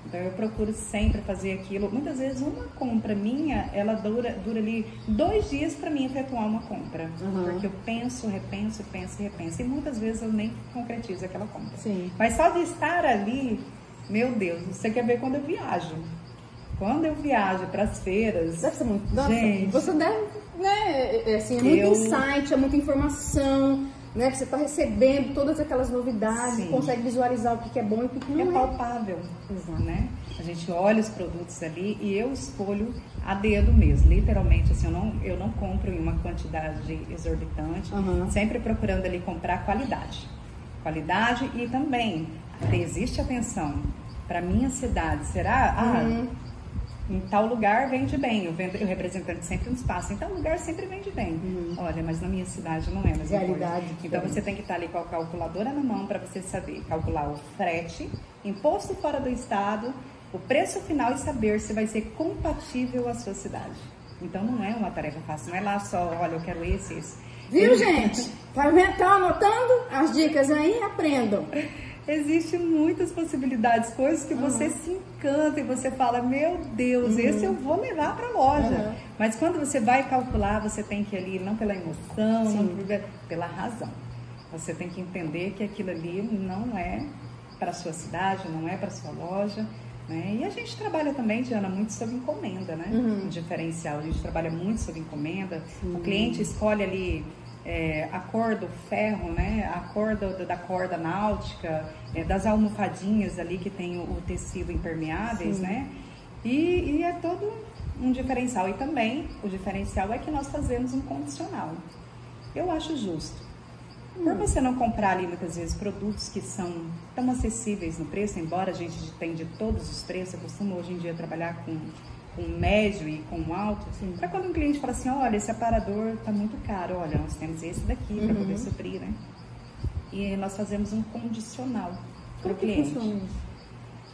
Então eu procuro sempre fazer aquilo. Muitas vezes uma compra minha, ela dura, dura ali dois dias para mim efetuar uma compra. Uhum. Porque eu penso, repenso, penso e repenso. E muitas vezes eu nem concretizo aquela compra. Sim. Mas só de estar ali, meu Deus, você quer ver quando eu viajo. Quando eu viajo para as feiras. Deve ser muito. Nossa, gente, você deve né, é, é, assim, é muito eu... insight, é muita informação, né? Você está recebendo todas aquelas novidades, Sim. consegue visualizar o que, é bom e o que, não é. É palpável, Exato. né? A gente olha os produtos ali e eu escolho a dedo mesmo, literalmente, assim, eu não, eu não compro em uma quantidade exorbitante, uhum. sempre procurando ali comprar qualidade. Qualidade e também existe atenção para minha cidade. Será? Ah, uhum em tal lugar vende bem, o, vendo, o representante sempre nos passa, em tal lugar sempre vende bem. Uhum. Olha, mas na minha cidade não é mais Realidade. Então você tem que estar ali com a calculadora na mão para você saber calcular o frete, imposto fora do estado, o preço final e saber se vai ser compatível à sua cidade. Então não é uma tarefa fácil, não é lá só, olha, eu quero esse, esse. Viu, gente? Tá, tá anotando as dicas aí? Aprendam. Existem muitas possibilidades, coisas que uhum. você se encanta e você fala, meu Deus, uhum. esse eu vou levar para a loja. Uhum. Mas quando você vai calcular, você tem que ir ali, não pela emoção, não por, pela razão. Você tem que entender que aquilo ali não é para a sua cidade, não é para a sua loja. Né? E a gente trabalha também, Diana, muito sob encomenda, né? Uhum. Um diferencial. A gente trabalha muito sob encomenda. Sim. O cliente escolhe ali é, a cor do ferro, né? A cor do, da corda náutica, é, das almofadinhas ali que tem o, o tecido impermeáveis, Sim. né? E, e, é todo um diferencial. E também o diferencial é que nós fazemos um condicional. Eu acho justo. Por você não comprar ali muitas vezes produtos que são tão acessíveis no preço, embora a gente tenha de todos os preços, eu costumo hoje em dia trabalhar com, com médio e com alto, para quando um cliente fala assim, olha, esse aparador está muito caro, olha, nós temos esse daqui para poder uhum. suprir, né? E nós fazemos um condicional para o cliente.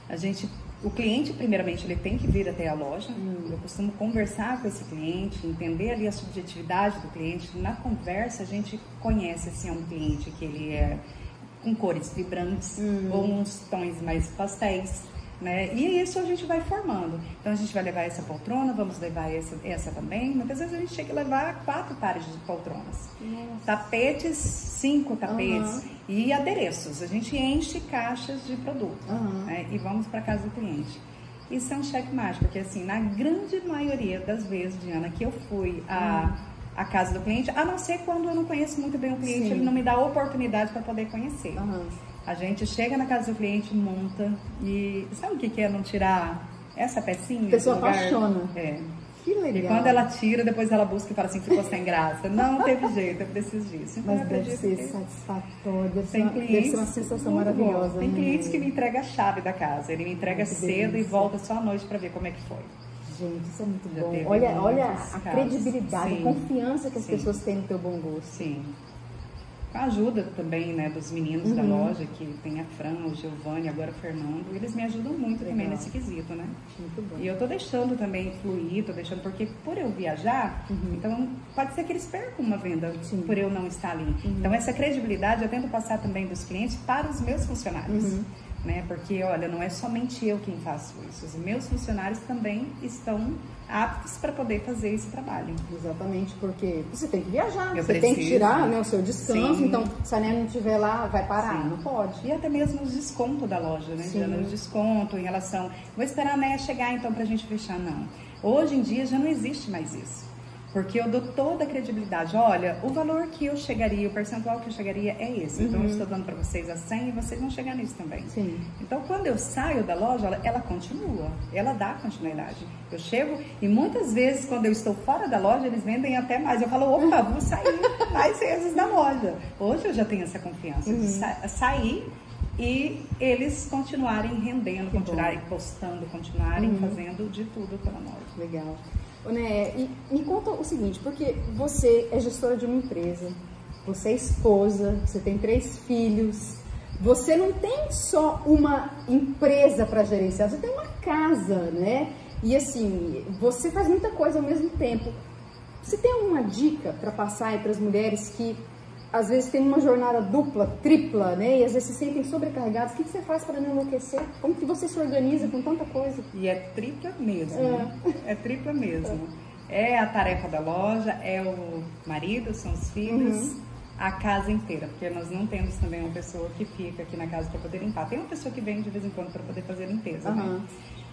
A gente o cliente, primeiramente, ele tem que vir até a loja. Hum. Eu costumo conversar com esse cliente, entender ali a subjetividade do cliente. Na conversa, a gente conhece se assim, é um cliente que ele é com cores vibrantes hum. ou uns tons mais pastéis. Né? E isso a gente vai formando. Então a gente vai levar essa poltrona, vamos levar essa, essa também. Muitas vezes a gente tem que levar quatro pares de poltronas. Nossa. Tapetes, cinco tapetes uhum. e adereços. A gente enche caixas de produto uhum. né? e vamos para casa do cliente. Isso é um cheque mágico, porque assim, na grande maioria das vezes, Diana, que eu fui a, a casa do cliente, a não ser quando eu não conheço muito bem o cliente, Sim. ele não me dá oportunidade para poder conhecer. Uhum. A gente chega na casa do cliente, monta e sabe o que, é não tirar essa pecinha? A pessoa apaixona. É. Que legal. E quando ela tira, depois ela busca e fala assim, ficou sem graça. Não teve jeito, eu preciso disso. Então, Mas deve ser que... satisfatório, deve, ser uma, deve ser uma sensação maravilhosa. Bom. Tem né? clientes que me entregam a chave da casa. Ele me entrega cedo e volta só à noite para ver como é que foi. Gente, isso é muito Já bom. Olha, olha a credibilidade, Sim. a confiança que as Sim. pessoas têm no teu bom gosto. Sim com a ajuda também né, dos meninos uhum. da loja, que tem a Fran, o Giovanni, agora o Fernando, eles me ajudam muito Legal. também nesse quesito, né? Muito bom. E eu tô deixando também fluir, tô deixando, porque por eu viajar, uhum. então pode ser que eles percam uma venda Sim. por eu não estar ali. Uhum. Então essa credibilidade eu tento passar também dos clientes para os meus funcionários. Né? Porque, olha, não é somente eu quem faço isso, os meus funcionários também estão aptos para poder fazer esse trabalho. Exatamente, porque você tem que viajar, eu você preciso. tem que tirar né, o seu descanso, Sim. então se a neném não estiver lá, vai parar, Sim. não pode. E até mesmo os descontos da loja, né? Sim. Os descontos em relação, vou esperar a Néia chegar então para a gente fechar, não. Hoje em dia já não existe mais isso. Porque eu dou toda a credibilidade. Olha, o valor que eu chegaria, o percentual que eu chegaria é esse. Uhum. Então, eu uhum. estou dando para vocês a 100 e vocês vão chegar nisso também. Sim. Então, quando eu saio da loja, ela, ela, continua. Ela dá continuidade. Eu chego e muitas vezes, quando eu estou fora da loja, eles vendem até mais. Eu falo, opa, vou sair mais vezes da loja. Hoje eu já tenho essa confiança uhum. de sa sair e eles continuarem rendendo, que continuarem bom. postando, continuarem uhum. fazendo de tudo pela loja. Legal. Né, e me conta o seguinte, porque você é gestora de uma empresa, você é esposa, você tem três filhos, você não tem só uma empresa para gerenciar, você tem uma casa, né? E assim, você faz muita coisa ao mesmo tempo. Você tem alguma dica para passar para as mulheres que às vezes tem uma jornada dupla, tripla, né? E às vezes se sentem sobrecarregados. O que, que você faz para não enlouquecer? Como que você se organiza com tanta coisa? E é tripla mesmo. É, é tripla mesmo. É. é. a tarefa da loja, é o marido, são os filhos. Uhum. A casa inteira, porque nós não temos também uma pessoa que fica aqui na casa para poder limpar. Tem uma pessoa que vem de vez em quando para poder fazer limpeza, uhum. né?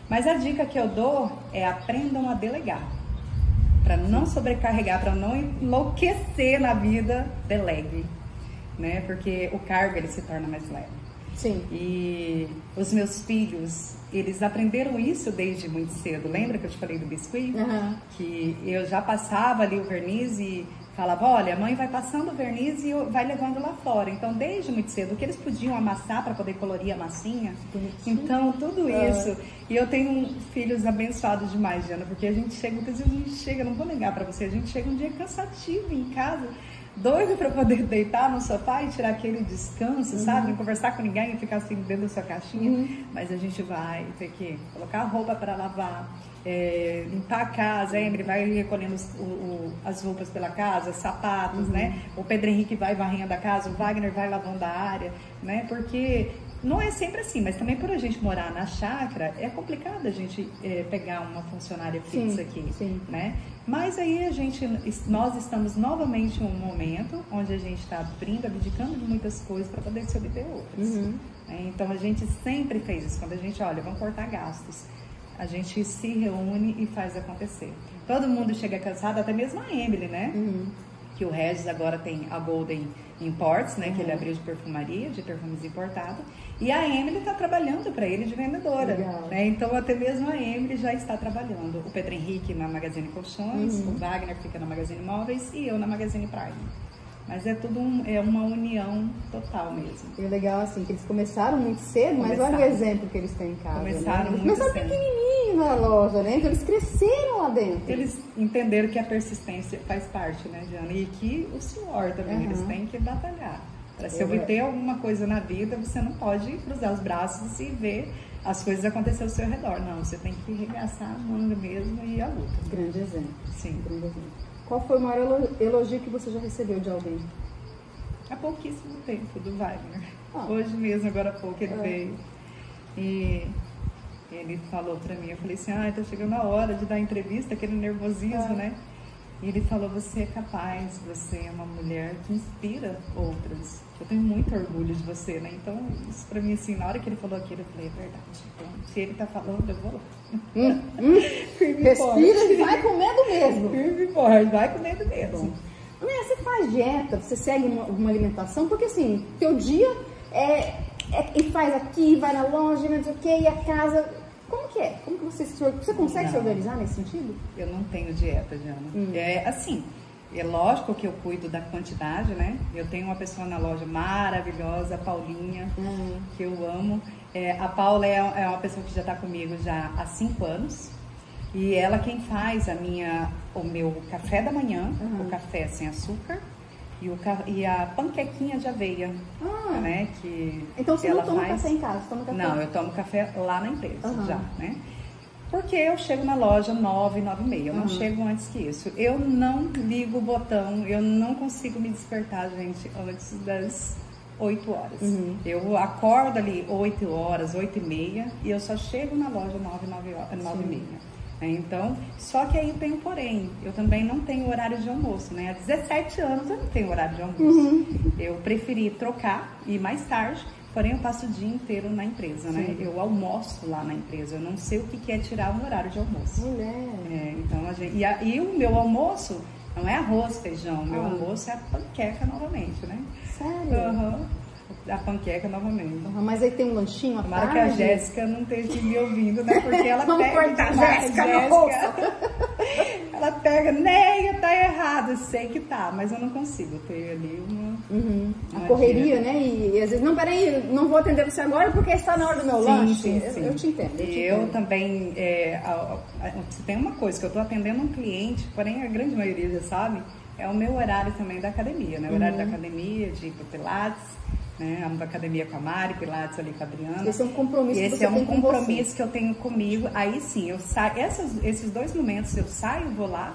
Mas a dica que eu dou é aprendam a delegar para não sobrecarregar, para não enlouquecer na vida, delegue, né? Porque o cargo ele se torna mais leve. Sim. E os meus filhos, eles aprenderam isso desde muito cedo. Lembra que eu te falei do biscuit? Uhum. Que eu já passava ali o verniz e falava, olha, a mãe vai passando o verniz e vai levando lá fora. Então, desde muito cedo, o que eles podiam amassar para poder colorir a massinha. Então, tudo ah. isso. E eu tenho filhos abençoados demais, Diana, porque a gente chega, muitas vezes a gente chega, não vou negar para você, a gente chega um dia cansativo em casa doido para poder deitar no sofá e tirar aquele descanso, uhum. sabe? Não conversar com ninguém e ficar assim dentro da sua caixinha. Uhum. Mas a gente vai ter que colocar a roupa para lavar, é, limpar a casa, a Emily vai recolhendo os, o, o, as roupas pela casa, sapatos, uhum. né? O Pedro Henrique vai varrendo a casa, o Wagner vai lavando a área, né? Porque não é sempre assim, mas também por a gente morar na chácara, é complicado a gente é, pegar uma funcionária fixa sim, aqui, sim. né? Mas aí a gente, nós estamos novamente em um momento onde a gente está abrindo, abdicando de muitas coisas para poder se obter outras. Uhum. Né? Então a gente sempre fez isso. Quando a gente olha, vamos cortar gastos, a gente se reúne e faz acontecer. Todo mundo chega cansado, até mesmo a Emily, né? Uhum. Que o Regis agora tem a Golden Imports, né? Uhum. Que ele uhum. abriu de perfumaria, de perfumes importados. E a Emily está trabalhando para ele de vendedora. Né? Então, até mesmo a Emily já está trabalhando. O Pedro Henrique na Magazine Colchões, uhum. o Wagner fica na Magazine Móveis e eu na Magazine Prime. Mas é tudo um, é uma união total mesmo. E o legal assim, que eles começaram muito cedo, mas olha o exemplo que eles têm em casa. Começaram né? Eles muito começaram cedo. pequenininho na loja, né? Então eles cresceram lá dentro. Eles entenderam que a persistência faz parte, né, Diana? E que o suor também, Uhum. eles têm que batalhar. Para se obter alguma coisa na vida, você não pode cruzar os braços e ver as coisas acontecer ao seu redor. Não, você tem que regaçar a manga mesmo e a luta. Grande exemplo. Sim. Grande exemplo. Qual foi o maior elo- elogio que você já recebeu de alguém? Há pouquíssimo tempo do Wagner. Ah. Hoje mesmo, agora há pouco, ele Ah. veio. E ele falou pra mim, eu falei assim, ah, tá chegando a hora de dar entrevista, aquele nervosismo, Ah. né? E ele falou, você é capaz, você é uma mulher que inspira outras. Eu tenho muito orgulho de você, né? Então, isso pra mim, assim, na hora que ele falou aquilo, eu falei, é verdade. Então, se ele tá falando, eu vou lá. Hum, hum. E Respira forte. e vai com medo mesmo. Firme e forte, vai com medo mesmo. Mulher, você faz dieta, você segue uma, uma alimentação, porque assim, teu dia é, é- E faz aqui, vai na loja, não sei o quê, e a casa. Como que é? Como que você se, Você consegue se Não. organizar nesse sentido? Eu não tenho dieta, Diana. Hum. É assim, é lógico que eu cuido da quantidade, né? Eu tenho uma pessoa na loja maravilhosa, a Paulinha, Hum. que eu amo. É, a Paula é, é uma pessoa que já está comigo já há cinco anos. E ela quem faz a minha, o meu café da manhã, Uhum. o café sem açúcar e, o, e a panquequinha de aveia, Ah, né? Que então você não toma faz. café em casa, toma café Não, eu tomo café lá na empresa Aham. já, né? Porque eu chego na loja 9, 9 e meia, eu não Aham. chego antes que isso. Eu não ligo o botão, eu não consigo me despertar, gente, antes das 8 horas. Uhum. Eu acordo ali 8 horas, 8 e meia, e eu só chego na loja 9, 9, horas, 9 e meia. Né? Então, só que aí tem um porém, eu também não tenho horário de almoço, né? Há 17 anos eu não tenho horário de almoço. Uhum. Eu preferi trocar e ir mais tarde, porém eu passo o dia inteiro na empresa, né? Sim. Eu almoço lá na empresa, eu não sei o que é tirar um horário de almoço. Mulher. É, então a gente, e, a- e o meu almoço não é arroz, feijão, meu Ah. almoço é a panqueca novamente, né? Sério? Aham, A panqueca novamente. Aham, Mas aí tem um lanchinho à Tomara que a? Jéssica não esteja me ouvindo, né? Porque ela Vamos pega. cortar a Tomara que Jéssica, ela pega, Neia, tá errado. Sei que tá, mas eu não consigo ter ali uma. Uhum. A Uma correria, né? E, e às vezes, não, peraí, não vou atender você agora porque está na hora do meu lanche. Eu- Eu, te entendo. Eu te eu entendo. também, é, a- a- tem uma coisa, que eu estou atendendo um cliente, porém a grande maioria já sabe, é o meu horário também da academia, né? O horário Uhum. da academia, de ir pro Pilates, né? Da academia com a Mari, Pilates ali com a Adriana. Esse é um compromisso que esse é um com compromisso que eu tenho comigo. Aí sim, eu saio, essas, esses dois momentos eu saio, vou lá,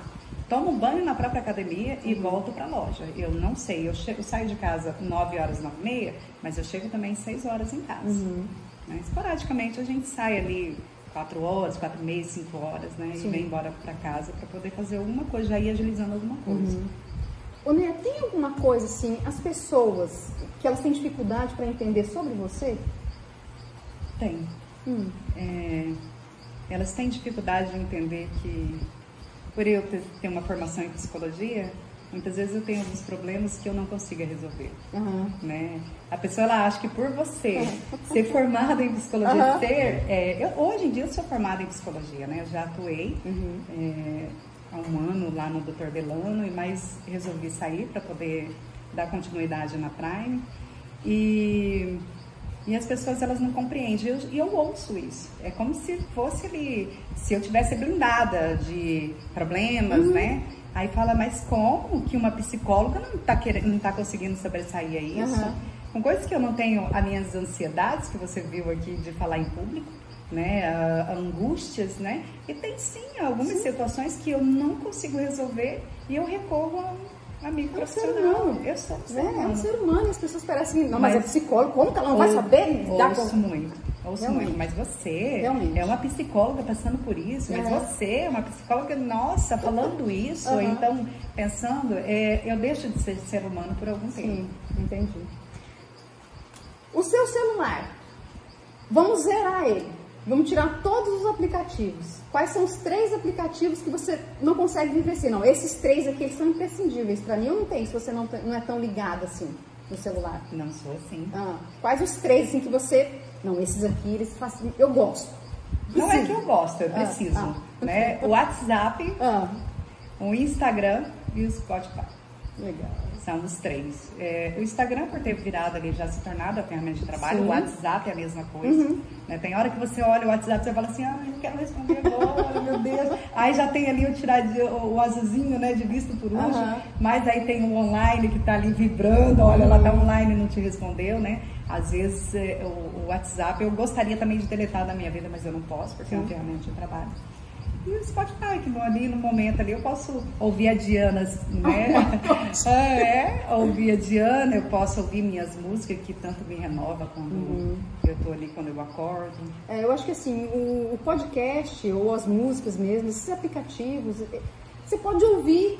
tomo banho na própria academia e Uhum. volto para a loja. Eu não sei, eu, chego, eu saio de casa 9 horas, 9 e meia, mas eu chego também 6 horas em casa. Uhum. Né? Esporadicamente a gente sai ali 4 horas, 4 e meia, 5 horas, né? Sim. E vem embora para casa para poder fazer alguma coisa, já ir agilizando alguma coisa. Uhum. Ô, Né, tem alguma coisa assim, as pessoas que elas têm dificuldade para entender sobre você? Tem. Hum. É, elas têm dificuldade de entender que, por eu ter, ter uma formação em psicologia, muitas vezes eu tenho alguns problemas que eu não consigo resolver. Aham. Né? A pessoa ela acha que por você ser formada em psicologia, Aham. ser, é, eu, hoje em dia eu sou formada em psicologia, né? Eu já atuei Uhum. é, há um ano lá no Dr. Delano, e mais resolvi sair para poder dar continuidade na Prime. E, e as pessoas elas não compreendem. E eu, eu ouço isso. É como se fosse ali, se eu tivesse blindada de problemas, né? Aí fala, mas como que uma psicóloga não está não tá conseguindo sobressair a isso? Aham. Com coisas que eu não tenho, as minhas ansiedades, que você viu aqui de falar em público, né? a- angústias, né? E tem sim algumas situações que eu não consigo resolver e eu recorro a um amigo É profissional. humano. Eu sou um ser É, é um humano. ser humano, as pessoas parecem. Não, mas, Mas- é psicólogo, como que ela não vai Ou- saber? dar Ouço conta? muito. Ouço Realmente. muito. Mas você Realmente. é uma psicóloga passando por isso, mas É. você é uma psicóloga, nossa, falando isso, Aham. então pensando, é, eu deixo de ser ser humano por algum tempo. Sim, entendi. O seu celular, vamos zerar ele. Vamos tirar todos os aplicativos. Quais são os três aplicativos que você não consegue viver sem? Não, esses três aqui eles são imprescindíveis. Para mim, eu não tenho, se você não, não é tão ligado assim no celular. Não sou assim. Ah, quais os três assim que você. Não, esses aqui, eles fazem. Eu gosto. Não é que eu gosto, eu Ah, preciso. ah. Né? O WhatsApp, Ah, o Instagram e o Spotify. legal. São os três. É, o Instagram, por ter virado ali, já se tornado a ferramenta de trabalho, Sim. o WhatsApp é a mesma coisa. Uhum. Né? Tem hora que você olha o WhatsApp e fala assim, ah, eu não quero responder agora, meu Deus. Aí já tem ali o tirar de, o, o azulzinho, né, de visto por último. Uhum. Mas aí tem o online que está ali vibrando, olha, ela está online e não te respondeu, né? Às vezes é, o, o, WhatsApp eu gostaria também de deletar da minha vida, mas eu não posso, porque Sim. é uma ferramenta de trabalho. E o Spotify, que ali no momento ali eu posso ouvir a Diana, né? é, ouvir a Diana, eu posso ouvir minhas músicas que tanto me renova quando uhum. eu tô ali, quando eu acordo. É, eu acho que assim, o, o podcast ou as músicas mesmo, esses aplicativos, você pode ouvir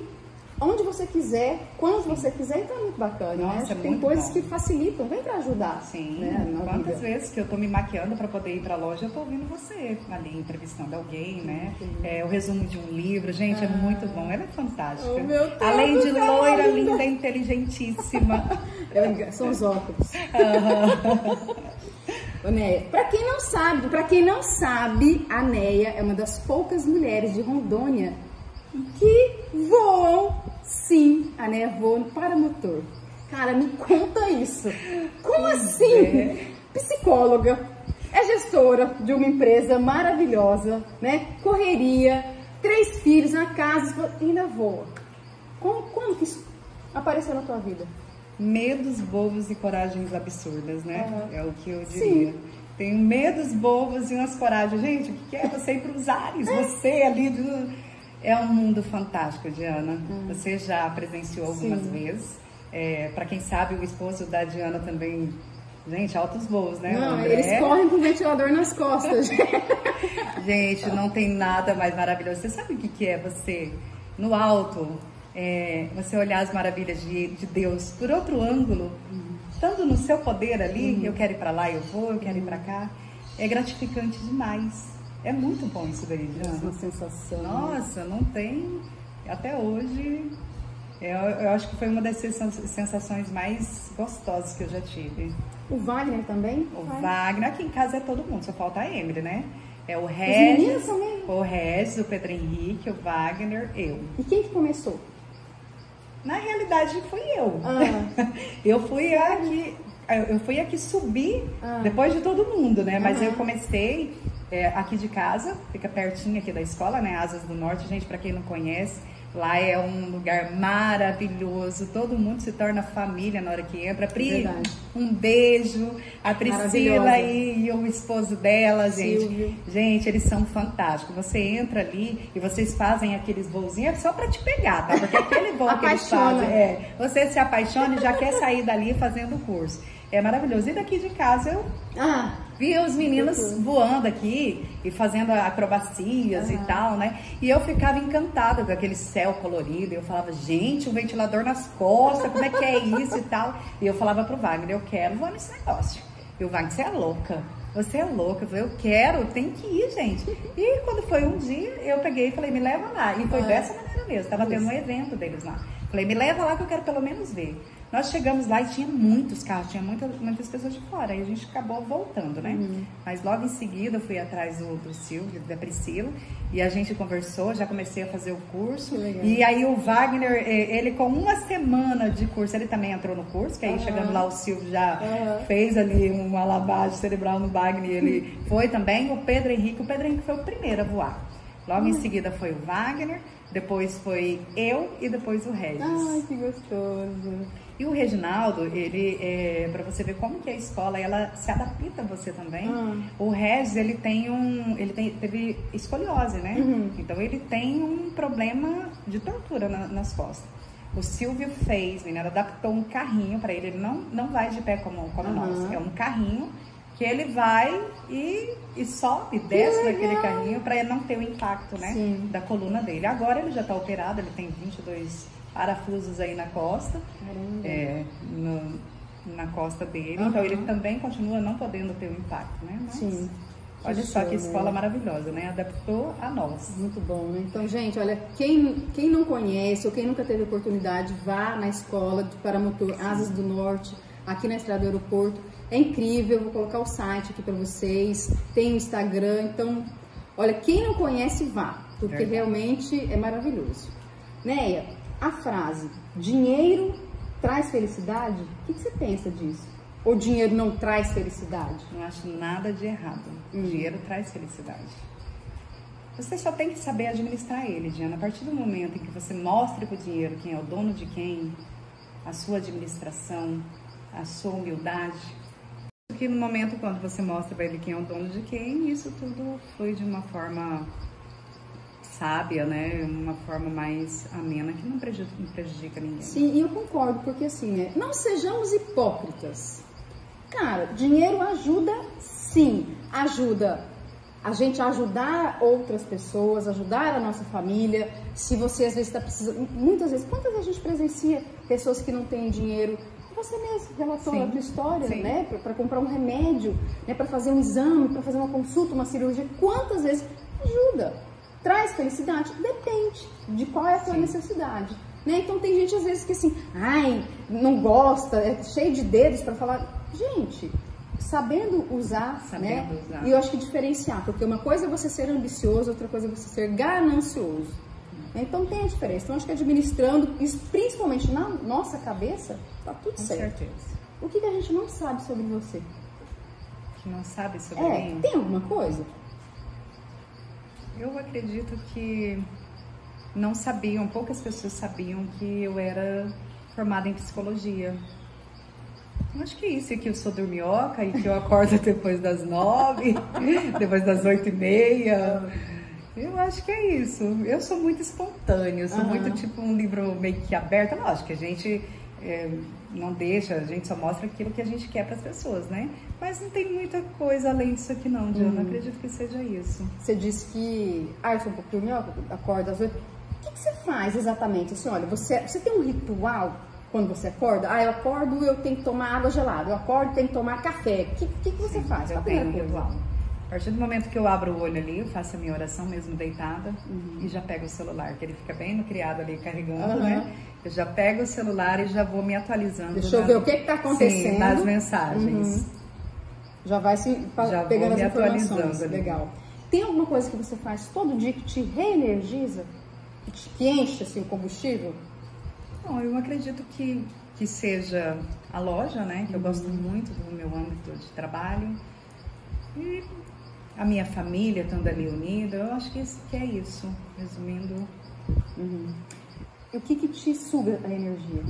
onde você quiser, quando você quiser, então é muito bacana. Né? Nossa, né? Tem coisas bom. que facilitam, vem para ajudar. Sim. Né? Quantas vida. vezes que eu tô me maquiando para poder ir para a loja, eu tô ouvindo você ali entrevistando alguém, né? É, o resumo de um livro, gente, é ah. é muito bom. Ela é fantástica. Oh, meu Deus, Além de loira, linda, inteligentíssima. Eu, são os óculos. Neia, para quem não sabe, para quem não sabe, a Neia é uma das poucas mulheres de Rondônia que voam Sim, a voa no paramotor. Cara, me conta isso. Como assim? É. Psicóloga, é gestora de uma empresa maravilhosa, né? Correria, três filhos na casa e ainda voa. Como, como que isso apareceu na tua vida? Medos bobos e coragens absurdas, né? Uhum. É o que eu diria. Sim. Tenho medos bobos e umas coragens. Gente, o que é você ir para os ares? É. Você ali do é um mundo fantástico, Diana. Hum. Você já presenciou algumas Sim. vezes. É, para quem sabe, o esposo da Diana também. Gente, altos voos, né? Não, eles correm com o ventilador nas costas. gente, não tem nada mais maravilhoso. Você sabe o que, que é você, no alto, é, você olhar as maravilhas de, de Deus por outro ângulo, uhum. estando no seu poder ali, uhum. eu quero ir para lá, eu vou, eu quero ir para cá. É gratificante demais. É muito bom isso daí, Diana. Uma sensação. Nossa, não tem. Até hoje, eu, eu acho que foi uma das sensações mais gostosas que eu já tive. O Wagner também? O Wagner, Wagner aqui em casa é todo mundo, só falta a Emily, né? É o Regis, o Regis, o Pedro Henrique, o Wagner, eu. E quem que começou? Na realidade, fui eu. Ah. eu fui aqui, eu fui aqui subir ah. depois de todo mundo, né? Mas eu comecei é, aqui de casa, fica pertinho aqui da escola, né? Asas do Norte, gente, para quem não conhece, lá é um lugar maravilhoso, todo mundo se torna família na hora que entra. Pri, um beijo. A Priscila e, e, o esposo dela, gente. Silvio. Gente, eles são fantásticos. Você entra ali e vocês fazem aqueles voozinhos é só para te pegar, tá? Porque aquele voo que eles fazem, é, você se apaixona e já quer sair dali fazendo o curso. É maravilhoso. E daqui de casa eu ah, vi os meninos voando aqui e fazendo acrobacias uhum. e tal, né? E eu ficava encantada com aquele céu colorido. Eu falava, gente, um ventilador nas costas, como é que é isso e tal? E eu falava pro Wagner, eu quero voar nesse negócio. E o Wagner, você é louca. Você é louca. Eu falei, eu quero, tem que ir, gente. E quando foi um dia, eu peguei e falei, me leva lá. E foi dessa maneira mesmo. Tava tendo um evento deles lá. Falei, me leva lá que eu quero pelo menos ver. Nós chegamos lá e tinha muitos carros, tinha muitas, muitas pessoas de fora. Aí a gente acabou voltando, né? Uhum. Mas logo em seguida eu fui atrás do, do Silvio, da Priscila, e a gente conversou, já comecei a fazer o curso. E aí o Wagner, ele com uma semana de curso, ele também entrou no curso, que aí uhum. chegando lá o Silvio já uhum. fez ali uma lavagem cerebral no Wagner, ele foi também. O Pedro Henrique, o Pedro Henrique foi o primeiro a voar. Logo em seguida foi o Wagner, depois foi eu e depois o Regis. Ai, que gostoso. E o Reginaldo, ele, é, para você ver como que a escola, ela se adapta a você também. Uhum. O Regis, ele tem um, ele tem, teve escoliose, né? Uhum. Então ele tem um problema de tortura na, nas costas. O Silvio fez, menina, adaptou um carrinho para ele. Ele não, não vai de pé como, como uhum. nós. É um carrinho que ele vai e, e sobe, desce naquele carrinho para ele não ter o impacto, né? Sim. Da coluna dele. Agora ele já está operado, ele tem 22 parafusos aí na costa, é, no, na costa dele. Uhum. Então ele também continua não podendo ter o impacto, né? Mas, Sim. Olha só que escola né? maravilhosa, né? Adaptou a nós. Muito bom, né? Então, gente, olha, quem, quem não conhece ou quem nunca teve oportunidade, vá na escola de paramotor Asas do Norte, aqui na Estrada do Aeroporto. É incrível, vou colocar o site aqui para vocês. Tem o Instagram, então, olha, quem não conhece, vá, porque Verdade. realmente é maravilhoso. Neia, a frase dinheiro traz felicidade? O que, que você pensa disso? Ou dinheiro não traz felicidade? Não acho nada de errado. Hum. Dinheiro traz felicidade. Você só tem que saber administrar ele, Diana. A partir do momento em que você mostra para o dinheiro quem é o dono de quem, a sua administração, a sua humildade, que no momento quando você mostra para ele quem é o dono de quem, isso tudo foi de uma forma sábia, né? Uma forma mais amena que não prejudica, não prejudica ninguém. Sim, e eu concordo, porque assim, né? Não sejamos hipócritas. Cara, dinheiro ajuda sim, ajuda a gente ajudar outras pessoas, ajudar a nossa família. Se você às vezes está precisando, muitas vezes, quantas vezes a gente presencia pessoas que não têm dinheiro? Você mesmo relatou sim, a tua história, sim. né? Para comprar um remédio, né? para fazer um exame, para fazer uma consulta, uma cirurgia. Quantas vezes ajuda? Traz felicidade? Depende de qual é a tua sim. necessidade. Né? Então tem gente às vezes que assim, ai, não gosta, é cheio de dedos para falar. Gente, sabendo usar, sabendo né? Usar. E eu acho que diferenciar, porque uma coisa é você ser ambicioso, outra coisa é você ser ganancioso. Então tem a diferença. Então acho que administrando, isso principalmente na nossa cabeça, tá tudo Com certo. certeza. O que, que a gente não sabe sobre você? Que não sabe sobre é, mim? Tem alguma coisa? Eu acredito que não sabiam, poucas pessoas sabiam que eu era formada em psicologia. Acho que é isso, que eu sou dormioca e que eu acordo depois das nove, depois das oito e meia. Eu acho que é isso. Eu sou muito espontânea, eu sou uhum. muito tipo um livro meio que aberto. Lógico que a gente é, não deixa, a gente só mostra aquilo que a gente quer para as pessoas, né? Mas não tem muita coisa além disso aqui não, Diana. Uhum. Acredito que seja isso. Você disse que, ah, eu sou um pouco dormioca, acorda às oito. O que, que você faz exatamente? Assim, olha, você, você tem um ritual quando você acorda? Ah, eu acordo, eu tenho que tomar água gelada. Eu acordo, tenho que tomar café. O que, que, que, você Sim, faz? Eu tenho um ritual. A partir do momento que eu abro o olho ali, eu faço a minha oração mesmo deitada uhum. e já pego o celular, que ele fica bem no criado ali carregando, uhum. né? Eu já pego o celular e já vou me atualizando. Deixa eu ver o que está acontecendo. Sim, nas mensagens. Uhum. Já vai se já pegando as informações. Ali. Legal. Tem alguma coisa que você faz todo dia que te reenergiza? Que, te, que enche assim, o combustível? Bom, eu acredito que, que seja a loja, né? Que eu gosto uhum. muito do meu âmbito de trabalho. E a minha família estando ali unida, eu acho que, que é isso, resumindo. Uhum. E o que, que te suga a energia?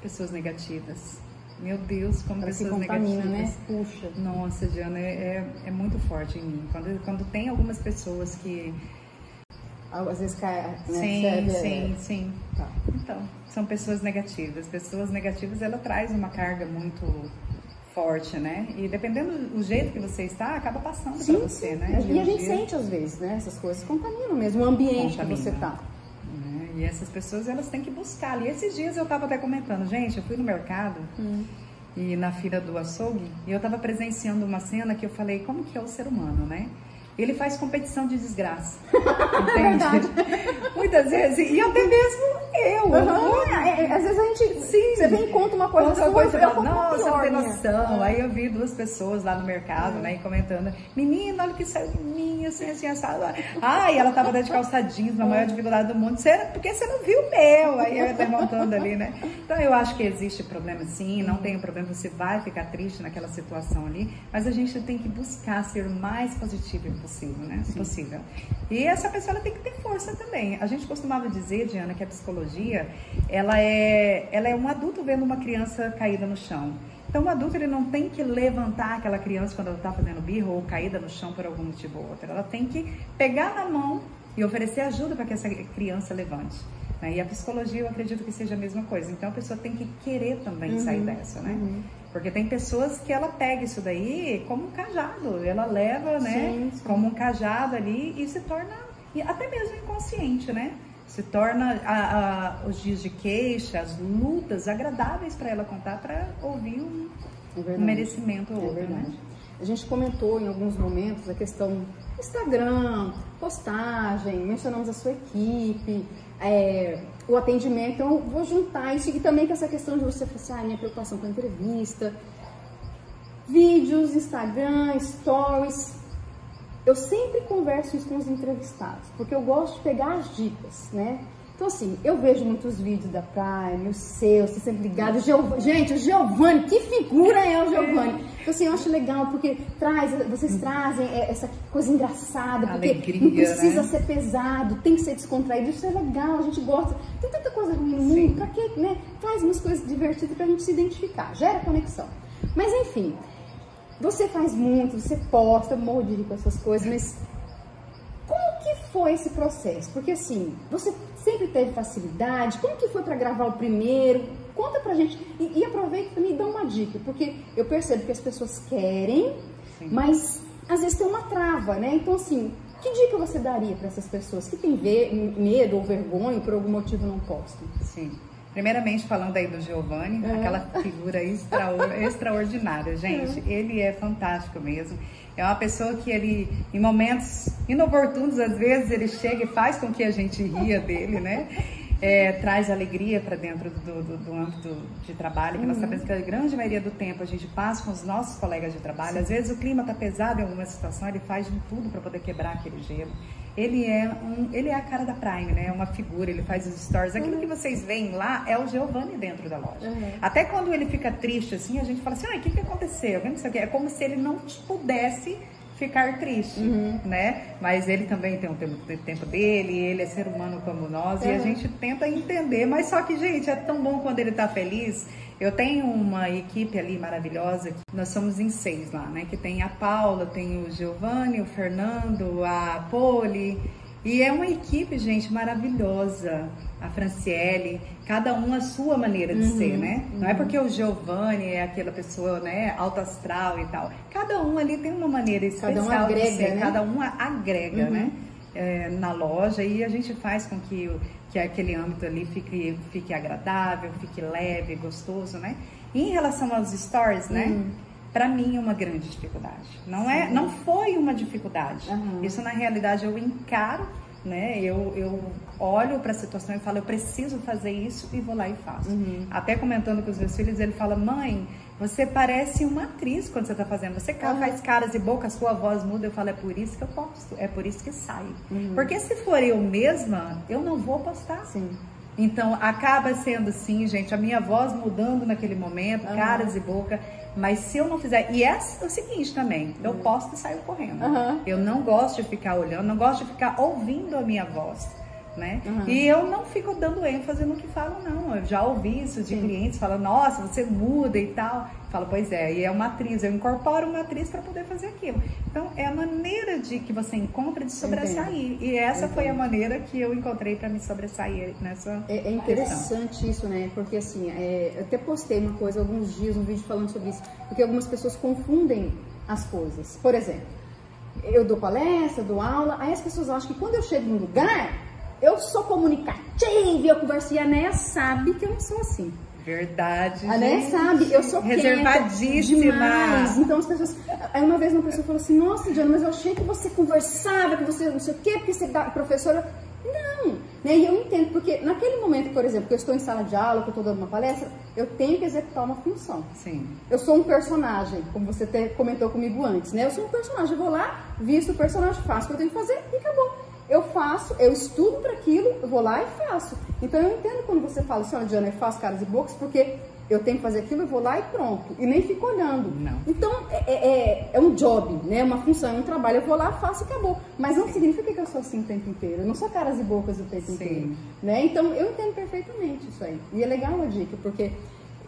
Pessoas negativas. Meu Deus, como Parece pessoas contamina, negativas. né? Puxa. Nossa, Diana, é, é, é muito forte em mim. Quando, quando tem algumas pessoas que às vezes cai. Né? Sim, é, sim, sim. Tá. Então, são pessoas negativas. Pessoas negativas, ela traz uma carga muito forte, né? E dependendo do jeito que você está, acaba passando para você, sim. né? E a gente dia... sente às vezes, né? Essas coisas contaminam mesmo o ambiente Contamina. que você está. E essas pessoas, elas têm que buscar ali. Esses dias eu estava até comentando, gente, eu fui no mercado hum. e na feira do açougue e eu estava presenciando uma cena que eu falei, como que é o ser humano, né? Ele faz competição de desgraça. Entende? Muitas vezes, e até mesmo eu. Uhum. É, é, às vezes a gente. Sim. Você vem e conta uma coisa, conta coisa, você fala, nossa, não tem noção. Aí eu vi duas pessoas lá no mercado, né, comentando: menina, olha que saiu de mim, assim, assim, assado. Ai, ela tava dando de calça jeans, na maior dificuldade do mundo. Você, porque você não viu o meu? Aí eu até montando ali, né? Então eu acho que existe problema sim, não tem problema, você vai ficar triste naquela situação ali, mas a gente tem que buscar ser mais positivo possível, né? Sim. Possível. E essa pessoa tem que ter força também. A gente costumava dizer, Diana, que a psicologia, ela é, ela é um adulto vendo uma criança caída no chão. Então, o adulto ele não tem que levantar aquela criança quando ela está fazendo birro ou caída no chão por algum motivo ou outro. Ela tem que pegar na mão e oferecer ajuda para que essa criança levante. Né? E a psicologia, eu acredito que seja a mesma coisa. Então, a pessoa tem que querer também uhum. sair dessa, né? Uhum. Porque tem pessoas que ela pega isso daí como um cajado, ela leva, né, sim, sim. como um cajado ali e se torna até mesmo inconsciente, né? Se torna a, a, os dias de queixa, as lutas agradáveis para ela contar, para ouvir um, é um merecimento ou é outro, né? A gente comentou em alguns momentos a questão Instagram, postagem, mencionamos a sua equipe, é, o atendimento. Então, vou juntar isso e também com essa questão de você falar assim, ah, minha preocupação com a entrevista, vídeos, Instagram, stories. Eu sempre converso isso com os entrevistados, porque eu gosto de pegar as dicas, né? Então, assim, eu vejo muitos vídeos da Prime, os seus, você sempre ligado. O Giov... Gente, o Giovanni, que figura é o Giovanni? Então, assim, eu acho legal, porque traz, vocês trazem é, essa coisa engraçada, porque Alegria, não precisa né? ser pesado, tem que ser descontraído. Isso é legal, a gente gosta. Tem tanta coisa ruim no mundo, pra quê, né? Faz umas coisas divertidas pra gente se identificar, gera conexão. Mas, enfim, você faz muito, você posta, morro de com essas coisas, mas como que foi esse processo? Porque assim, você sempre teve facilidade? Como que foi para gravar o primeiro? Conta pra gente. E, e aproveita também e dá uma dica, porque eu percebo que as pessoas querem, Sim. mas às vezes tem uma trava, né? Então assim, que dica você daria para essas pessoas que têm medo ou vergonha, por algum motivo não postam? Sim. Primeiramente, falando aí do Giovanni, É. aquela figura extraor- extraordinária. Gente, ele é fantástico mesmo. É uma pessoa que ele, em momentos inoportunos, às vezes, ele chega e faz com que a gente ria dele, né? É, traz alegria para dentro do, do- do âmbito de trabalho, que nós sabemos que a grande maioria do tempo a gente passa com os nossos colegas de trabalho. Às vezes o clima está pesado em alguma situação, ele faz de tudo para poder quebrar aquele gelo. Ele é, um, ele é a cara da Prime, né? É uma figura, ele faz os stories. Aquilo que vocês veem lá é o Giovanni dentro da loja. Uhum. Até quando ele fica triste, assim, a gente fala assim, ai, o que, que aconteceu? É como se ele não pudesse ficar triste, né? Mas ele também tem um tempo, tem tempo dele, ele é ser humano como nós, e a Uhum. gente tenta entender, mas só que, gente, é tão bom quando ele tá feliz. Eu tenho uma equipe ali maravilhosa, nós somos em seis lá, né? Que tem a Paula, tem o Giovanni, o Fernando, a Poli, e é uma equipe, gente, maravilhosa. A Franciele, cada um a sua maneira de ser, né? Não é porque o Giovanni é aquela pessoa, né, alto astral e tal. Cada um ali tem uma maneira Cada um especial de agrega, ser, né? cada um agrega, né? É, na loja e a gente faz com que, que aquele âmbito ali fique, fique agradável, fique leve, gostoso, né? E em relação aos stories, né? Para mim é uma grande dificuldade. Não é, não foi uma dificuldade. Uhum. Isso na realidade eu encaro, né? Eu, eu olho para a situação e falo, eu preciso fazer isso e vou lá e faço. Até comentando com os meus filhos, ele fala, mãe, você parece uma atriz quando você está fazendo. Você Uhum. faz caras e boca, sua voz muda. Eu falo, é por isso que eu posto, é por isso que sai. Uhum. Porque se for eu mesma, eu não vou postar. Sim. Então acaba sendo assim, gente, a minha voz mudando naquele momento, caras e boca. Mas se eu não fizer. E é o seguinte também, eu posto e saio correndo. Aham. Eu não gosto de ficar olhando, não gosto de ficar ouvindo a minha voz. Né? Aham. E eu não fico dando ênfase no que falam, não. Eu já ouvi isso de Sim. clientes falando, nossa, você muda e tal. Eu falo, pois é, e é uma atriz, eu incorporo uma atriz para poder fazer aquilo. Então, é a maneira de que você encontra de sobressair. E essa foi a maneira que eu encontrei para me sobressair nessa É, é questão. interessante isso, né? Porque assim, é, eu até postei uma coisa alguns dias, um vídeo falando sobre isso, porque algumas pessoas confundem as coisas. Por exemplo, eu dou palestra, dou aula, aí as pessoas acham que quando eu chego num lugar, eu sou comunicativa, eu converso, e a Neia sabe que eu não sou assim. Verdade. A Neia gente. sabe, eu sou reservadíssima. demais. Então as pessoas. Aí uma vez uma pessoa falou assim: Nossa, Diana, mas eu achei que você conversava, que você não sei o quê, porque você dá professora. Não, né? E eu entendo, porque naquele momento, por exemplo, que eu estou em sala de aula, que eu estou dando uma palestra, eu tenho que executar uma função. Sim. Eu sou um personagem, como você até comentou comigo antes, né? Eu sou um personagem, eu vou lá, visto o personagem, faço o que eu tenho que fazer e acabou. Eu faço, eu estudo para aquilo, eu vou lá e faço. Então eu entendo quando você fala assim, olha, Diana, eu faço caras e bocas, porque eu tenho que fazer aquilo, eu vou lá e pronto. E nem fico olhando. Não. Então é, é- é- é um job, né? Uma função, é um trabalho. Eu vou lá, faço e acabou. Mas não significa que eu sou assim o tempo inteiro. Eu não sou caras e bocas o tempo Sim. inteiro. Né? Então eu entendo perfeitamente isso aí. E é legal a dica, porque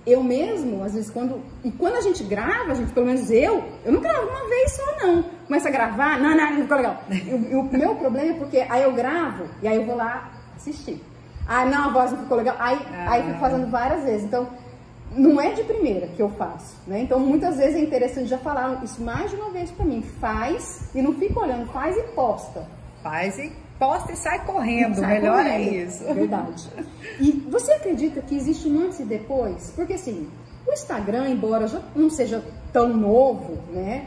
eu mesmo, às vezes, quando. E quando a gente grava, a gente, pelo menos eu, eu não gravo uma vez só, não. Começa a gravar, não, não, não ficou legal. E o, meu problema é porque aí eu gravo e aí eu vou lá assistir. Ah, não, a voz não ficou legal. Aí, aí eu fico fazendo várias vezes. Então, não é de primeira que eu faço, né? Então, muitas vezes é interessante, já falaram isso mais de uma vez pra mim. Faz e não fica olhando, faz e posta. Faz e posta e sai correndo. Sai Melhor é correndo. isso. Verdade. E você acredita que existe um antes e depois? Porque assim, o Instagram, embora já não seja tão novo, né?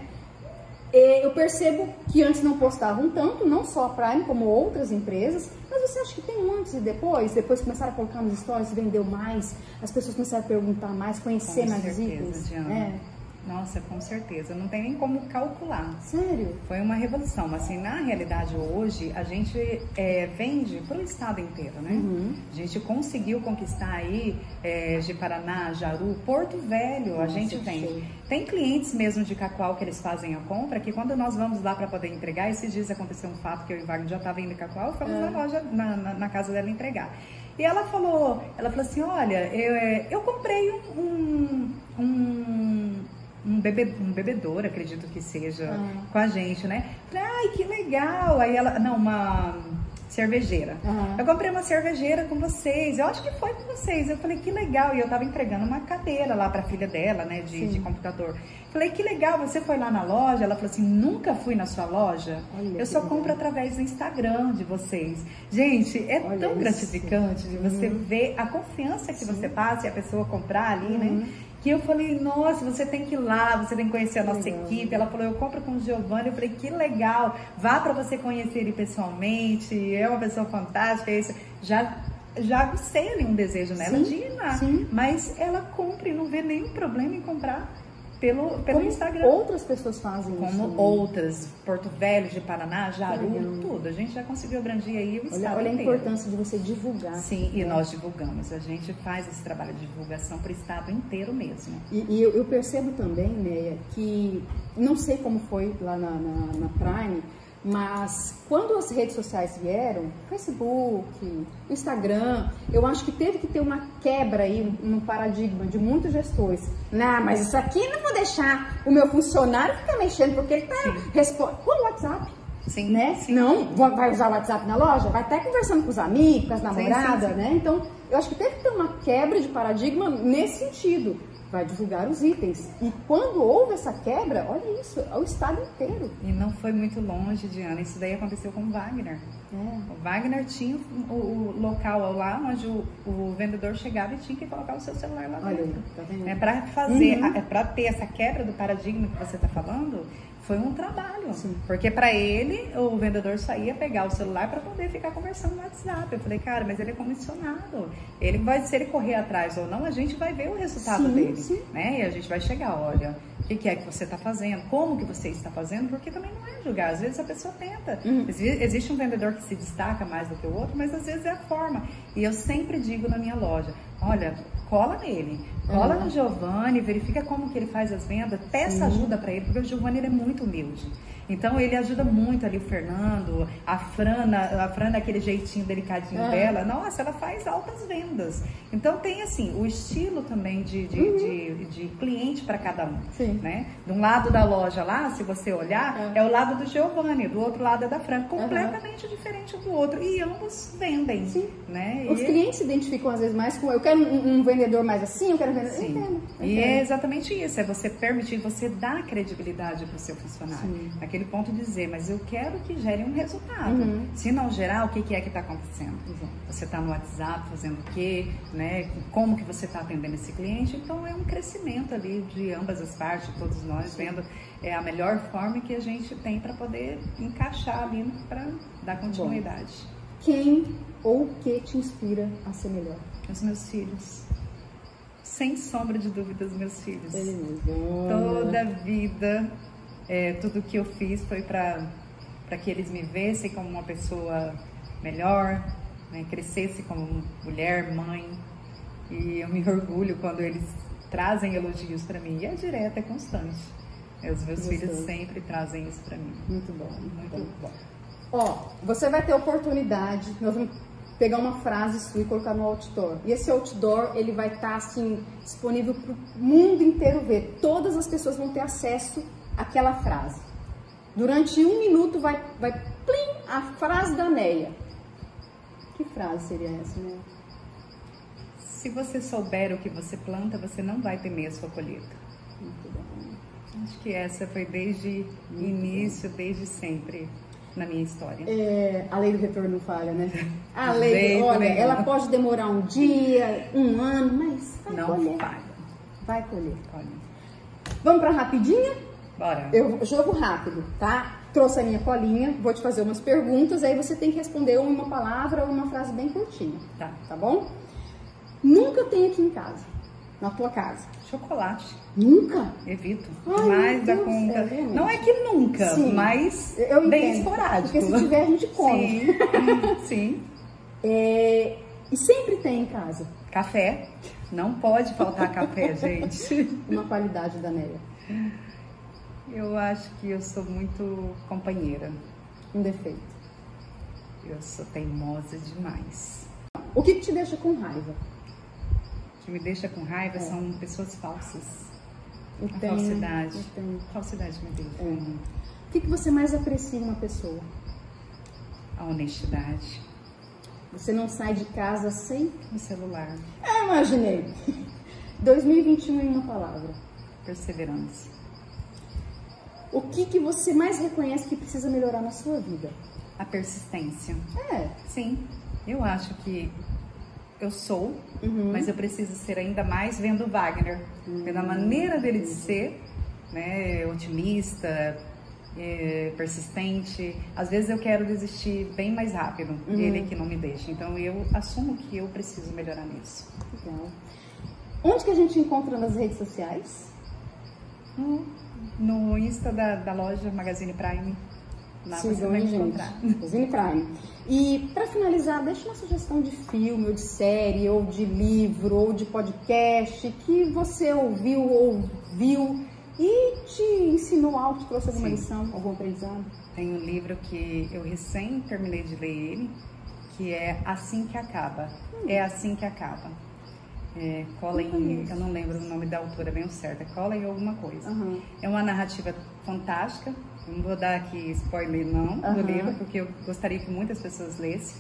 eh, Eu percebo que antes não postavam tanto, não só a Prime, como outras empresas. Mas você acha que tem um antes e depois? Depois começaram a colocar nos stories, vendeu mais, as pessoas começaram a perguntar mais, conhecer Com mais certeza, itens. Diana. É. Nossa, com certeza. Não tem nem como calcular. Sério? Foi uma revolução. Assim, na realidade, hoje, a gente é, vende para o estado inteiro, né? Uhum. A gente conseguiu conquistar aí é, de Paraná, Jaru, Porto Velho, a Nossa, gente que vende. Tem clientes mesmo de Cacoal que eles fazem a compra, que quando nós vamos lá para poder entregar, esses dias aconteceu um fato que eu e o Wagner já estava indo em Cacoal, fomos É. na loja, na, na, na casa dela entregar. E ela falou, ela falou assim, olha, eu, é, eu comprei um, um, um, bebe, um bebedouro, acredito que seja, Ah. com a gente, né? Ai, que legal. Aí ela, não, uma cervejeira. Aham. Eu comprei uma cervejeira com vocês. Eu acho que foi com vocês. Eu falei, que legal. E eu tava entregando uma cadeira lá pra filha dela, né, de, de computador. Falei, que legal. Você foi lá na loja? Ela falou assim, nunca fui na sua loja. Olha eu só legal. compro através do Instagram de vocês. Gente, é Olha tão isso. gratificante de você Uhum. ver a confiança que Sim. você passa e a pessoa comprar ali, Uhum. né? Que eu falei, nossa, você tem que ir lá, você tem que conhecer a nossa Legal. equipe. Ela falou, eu compro com o Giovanni. Eu falei, que legal, vá para você conhecer ele pessoalmente. É uma pessoa fantástica. Isso. Já, já agucei ali um desejo nela Sim, de ir lá. sim. Mas ela compra e não vê nenhum problema em comprar pelo, pelo Como Instagram. outras pessoas fazem isso. Como né? outras, Porto Velho, de Paraná, Jaru, Legal. tudo. A gente já conseguiu abranger aí o Olha, estado olha a importância de você divulgar. Sim, e né? nós divulgamos. A gente faz esse trabalho de divulgação para o estado inteiro mesmo. E, e eu, eu percebo também, né, que não sei como foi lá na, na, na Prime, mas quando as redes sociais vieram, Facebook, Instagram, eu acho que teve que ter uma quebra aí no paradigma de muitos gestores. Não, mas isso aqui não vou deixar o meu funcionário ficar mexendo, porque ele tá respondendo. O WhatsApp. Sim, Né? sim. Não, va- vai usar o WhatsApp na loja? Vai estar conversando com os amigos, com as sim, namoradas, sim. né? Então, eu acho que teve que ter uma quebra de paradigma nesse sentido. Vai divulgar os itens. E quando houve essa quebra, olha isso, é o estado inteiro. E não foi muito longe, Diana. Isso daí aconteceu com o Wagner. É. O Wagner tinha o, o local lá onde o, o vendedor chegava e tinha que colocar o seu celular lá Olha dentro. tá vendo? É para fazer, Uhum. é para ter essa quebra do paradigma que você está falando, foi um trabalho. Sim. Porque para ele, o vendedor só ia pegar o celular para poder ficar conversando no WhatsApp. Eu falei, cara, mas ele é comissionado. Ele vai, se ele correr atrás ou não, a gente vai ver o resultado Sim, dele. sim. Né? E a gente vai chegar, olha, que, que é que você está fazendo, como que você está fazendo, porque também não é julgar. Às vezes a pessoa tenta. Uhum. Exi- Existe um vendedor que se destaca mais do que o outro, mas às vezes é a forma. E eu sempre digo na minha loja, olha, cola nele, cola Uhum. no Giovanni, verifica como que ele faz as vendas, peça ajuda para ele, porque o Giovanni ele é muito humilde. Então ele ajuda muito ali o Fernando, a Frana, a Frana aquele jeitinho delicadinho Uhum. dela, nossa, ela faz altas vendas. Então tem assim, o estilo também de, de, de, de cliente para cada um. Uhum. Sim. Né? De um lado da loja lá, se você olhar, É. é, o lado do Giovanni, do outro lado é da Fran, completamente diferente do outro. E ambos vendem. Sim. Né? Os E- clientes se identificam às vezes mais com eu quero um, um vendedor mais assim, eu quero um vendedor. Sim. Entendo, E entendo. é exatamente isso, é você permitir, você dar credibilidade para o seu funcionário. Sim. Naquele ponto de dizer, mas eu quero que gere um resultado. Uhum. Se não gerar, o que, que é que está acontecendo? Exato. Você está no WhatsApp fazendo o quê? Né? Como que você está atendendo esse cliente? Então é um crescimento ali de ambas as partes, todos nós vendo é a melhor forma que a gente tem para poder encaixar ali para dar continuidade. Quem ou o que te inspira a ser melhor? Os meus filhos. Sem sombra de dúvidas, meus filhos. Toda vida, é, tudo que eu fiz foi para que eles me vissem como uma pessoa melhor, né, crescesse como mulher, mãe. E eu me orgulho quando eles trazem elogios para mim. E é direto, é constante. Os meus Gostoso. filhos sempre trazem isso para mim. Muito bom, muito bom. Muito bom. Ó, você vai ter oportunidade, nós vamos pegar uma frase sua e colocar no outdoor. E esse outdoor, ele vai estar assim disponível para o mundo inteiro ver. Todas as pessoas vão ter acesso àquela frase. Durante um minuto vai, vai plim, a frase da Neia. Que frase seria essa, né? Se você souber o que você planta, você não vai temer a sua colheita. Muito bom. Acho que essa foi desde o início, desde sempre na minha história. É, a lei do retorno não falha, né? A lei, jeito olha, ela pode demorar um dia, um ano, mas vai Não colher. falha. Vai colher. Olha, Vamos para rapidinha? Bora. Eu jogo rápido, tá? Trouxe a minha colinha, vou te fazer umas perguntas, aí você tem que responder uma palavra ou uma frase bem curtinha, Tá. tá bom? Nunca tem aqui em casa. na tua casa? Chocolate. Nunca? Evito. Ai, mais da conta. é, não é que nunca, Sim. mas Eu bem entendo, esporádico. Porque se tiver, a gente come. Sim, sim. É, e sempre tem em casa Café. Não pode faltar café, gente. uma qualidade da Neia, Eu acho que eu sou muito companheira. um defeito. Eu sou teimosa demais. O que, que te deixa com raiva? O que me deixa com raiva É. são pessoas falsas. A Entendo, falsidade. entendo. Falsidade me deixa. É. O que, que você mais aprecia em uma pessoa? A honestidade. Você não sai de casa sem. O celular. Ah, imaginei! 2021 em uma palavra. Perseverança. O que, que você mais reconhece que precisa melhorar na sua vida? A persistência. É. Sim, eu acho que eu sou, Uhum. mas eu preciso ser ainda mais vendo o Wagner, vendo a maneira dele de ser, né, otimista, é, persistente. Às vezes eu quero desistir bem mais rápido, Uhum. ele que não me deixa. Então eu assumo que eu preciso melhorar nisso. Legal. Onde que a gente encontra nas redes sociais? No, no Insta da, da loja Magazine Prime. Lá você Sigam, vai me gente? encontrar. Zine Prime. E para finalizar, deixa uma sugestão de filme, ou de série, ou de livro, ou de podcast que você ouviu ou viu e te ensinou algo, te trouxe alguma Sim. lição, algum aprendizado. Tem um livro que eu recém terminei de ler ele, que é Assim que Acaba. É Assim que Acaba. É, Colin, eu não lembro o nome da autora bem certo, é Colin alguma coisa. Aham. É uma narrativa fantástica. Não vou dar aqui spoiler não Aham. do livro, porque eu gostaria que muitas pessoas lessem.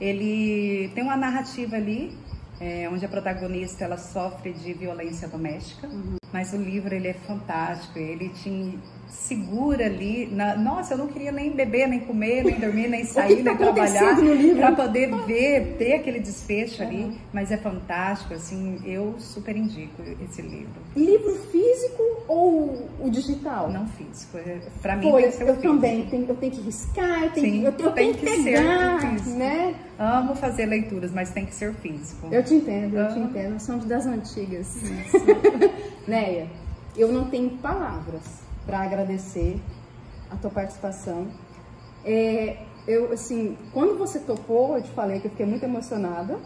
Ele tem uma narrativa ali, é, onde a protagonista ela sofre de violência doméstica, Uhum. Mas o livro ele é fantástico. Ele te segura ali. na- nossa, eu não queria nem beber, nem comer, nem dormir, nem sair, que nem tá trabalhar no livro? para poder ver, ter aquele desfecho ali. Uhum. Mas é fantástico, assim. Eu super indico esse livro. Livro físico ou o digital? Não físico. é- Pra mim que ser o eu físico. também, tenho, eu tenho que riscar, eu tenho, Sim, que, eu, eu tenho que que ser pegar, físico. né? Amo fazer leituras, mas tem que ser físico. Eu te entendo, eu te entendo. Somos das antigas. Neia, eu não tenho palavras para agradecer a tua participação. É, eu, assim, quando você topou, eu te falei que eu fiquei muito emocionada.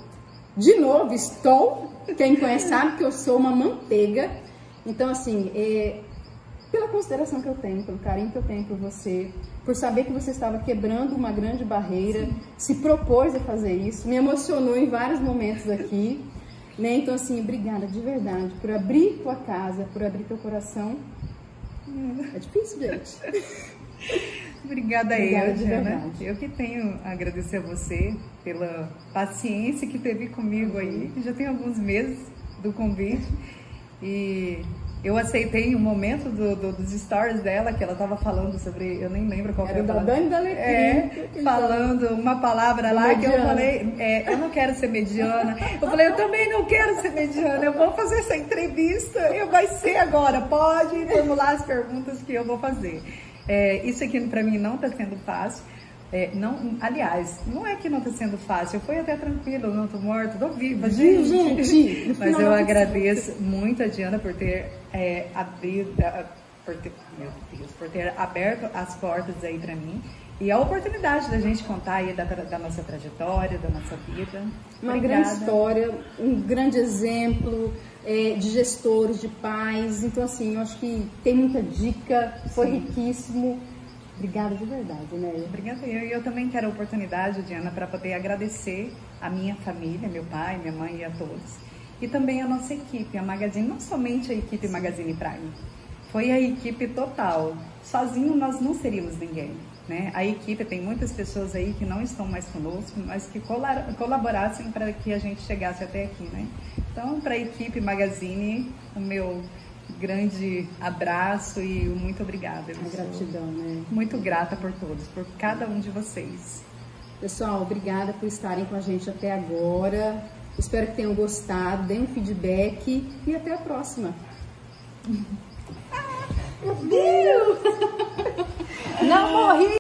De novo, estou. Quem conhece sabe que eu sou uma manteiga. Então, assim, é, pela consideração que eu tenho, pelo carinho que eu tenho por você, por saber que você estava quebrando uma grande barreira, se propôs a fazer isso, me emocionou em vários momentos aqui. Né? Então, assim, obrigada de verdade por abrir tua casa, por abrir teu coração. É difícil, gente. Obrigada, Obrigada eu, Diana. Eu que tenho a agradecer a você pela paciência que teve comigo aí. Já tem alguns meses do convite. E eu aceitei um momento do, do- dos stories dela, que ela estava falando sobre. Eu nem lembro qual Era foi a da. Dani da Alecrim. É, falando uma palavra lá que eu Mediana. falei, é, eu não quero ser mediana. Eu falei, eu também não quero ser mediana, eu vou fazer essa entrevista, eu vai ser agora, pode formular as perguntas que eu vou fazer. É, isso aqui para mim não está sendo fácil. É, não, aliás, não é que não está sendo fácil, foi até tranquilo, não estou morta, estou viva, gente. gente? Mas eu agradeço muito a Diana por ter é, por ter, meu Deus, por ter aberto as portas aí para mim e a oportunidade da gente contar aí da, da nossa trajetória, da nossa vida. Uma Obrigada. grande história, um grande exemplo é, de gestores, de pais. Então, assim, eu acho que tem muita dica, foi Sim. riquíssimo. Obrigada de verdade, né? Obrigada. Eu, e eu também quero a oportunidade, Diana, para poder agradecer a minha família, meu pai, minha mãe e a todos. E também a nossa equipe, a Magazine, não somente a equipe Magazine Prime. Foi a equipe total. Sozinho nós não seríamos ninguém. Né? A equipe tem muitas pessoas aí que não estão mais conosco, mas que colaborassem para que a gente chegasse até aqui. Né? Então, para a equipe Magazine, o meu grande abraço e muito obrigada. Eu A sou gratidão, né? muito grata por todos, por cada um de vocês. Pessoal, obrigada por estarem com a gente até agora. Espero que tenham gostado, deem um feedback e até a próxima. Meu Deus! Não morri!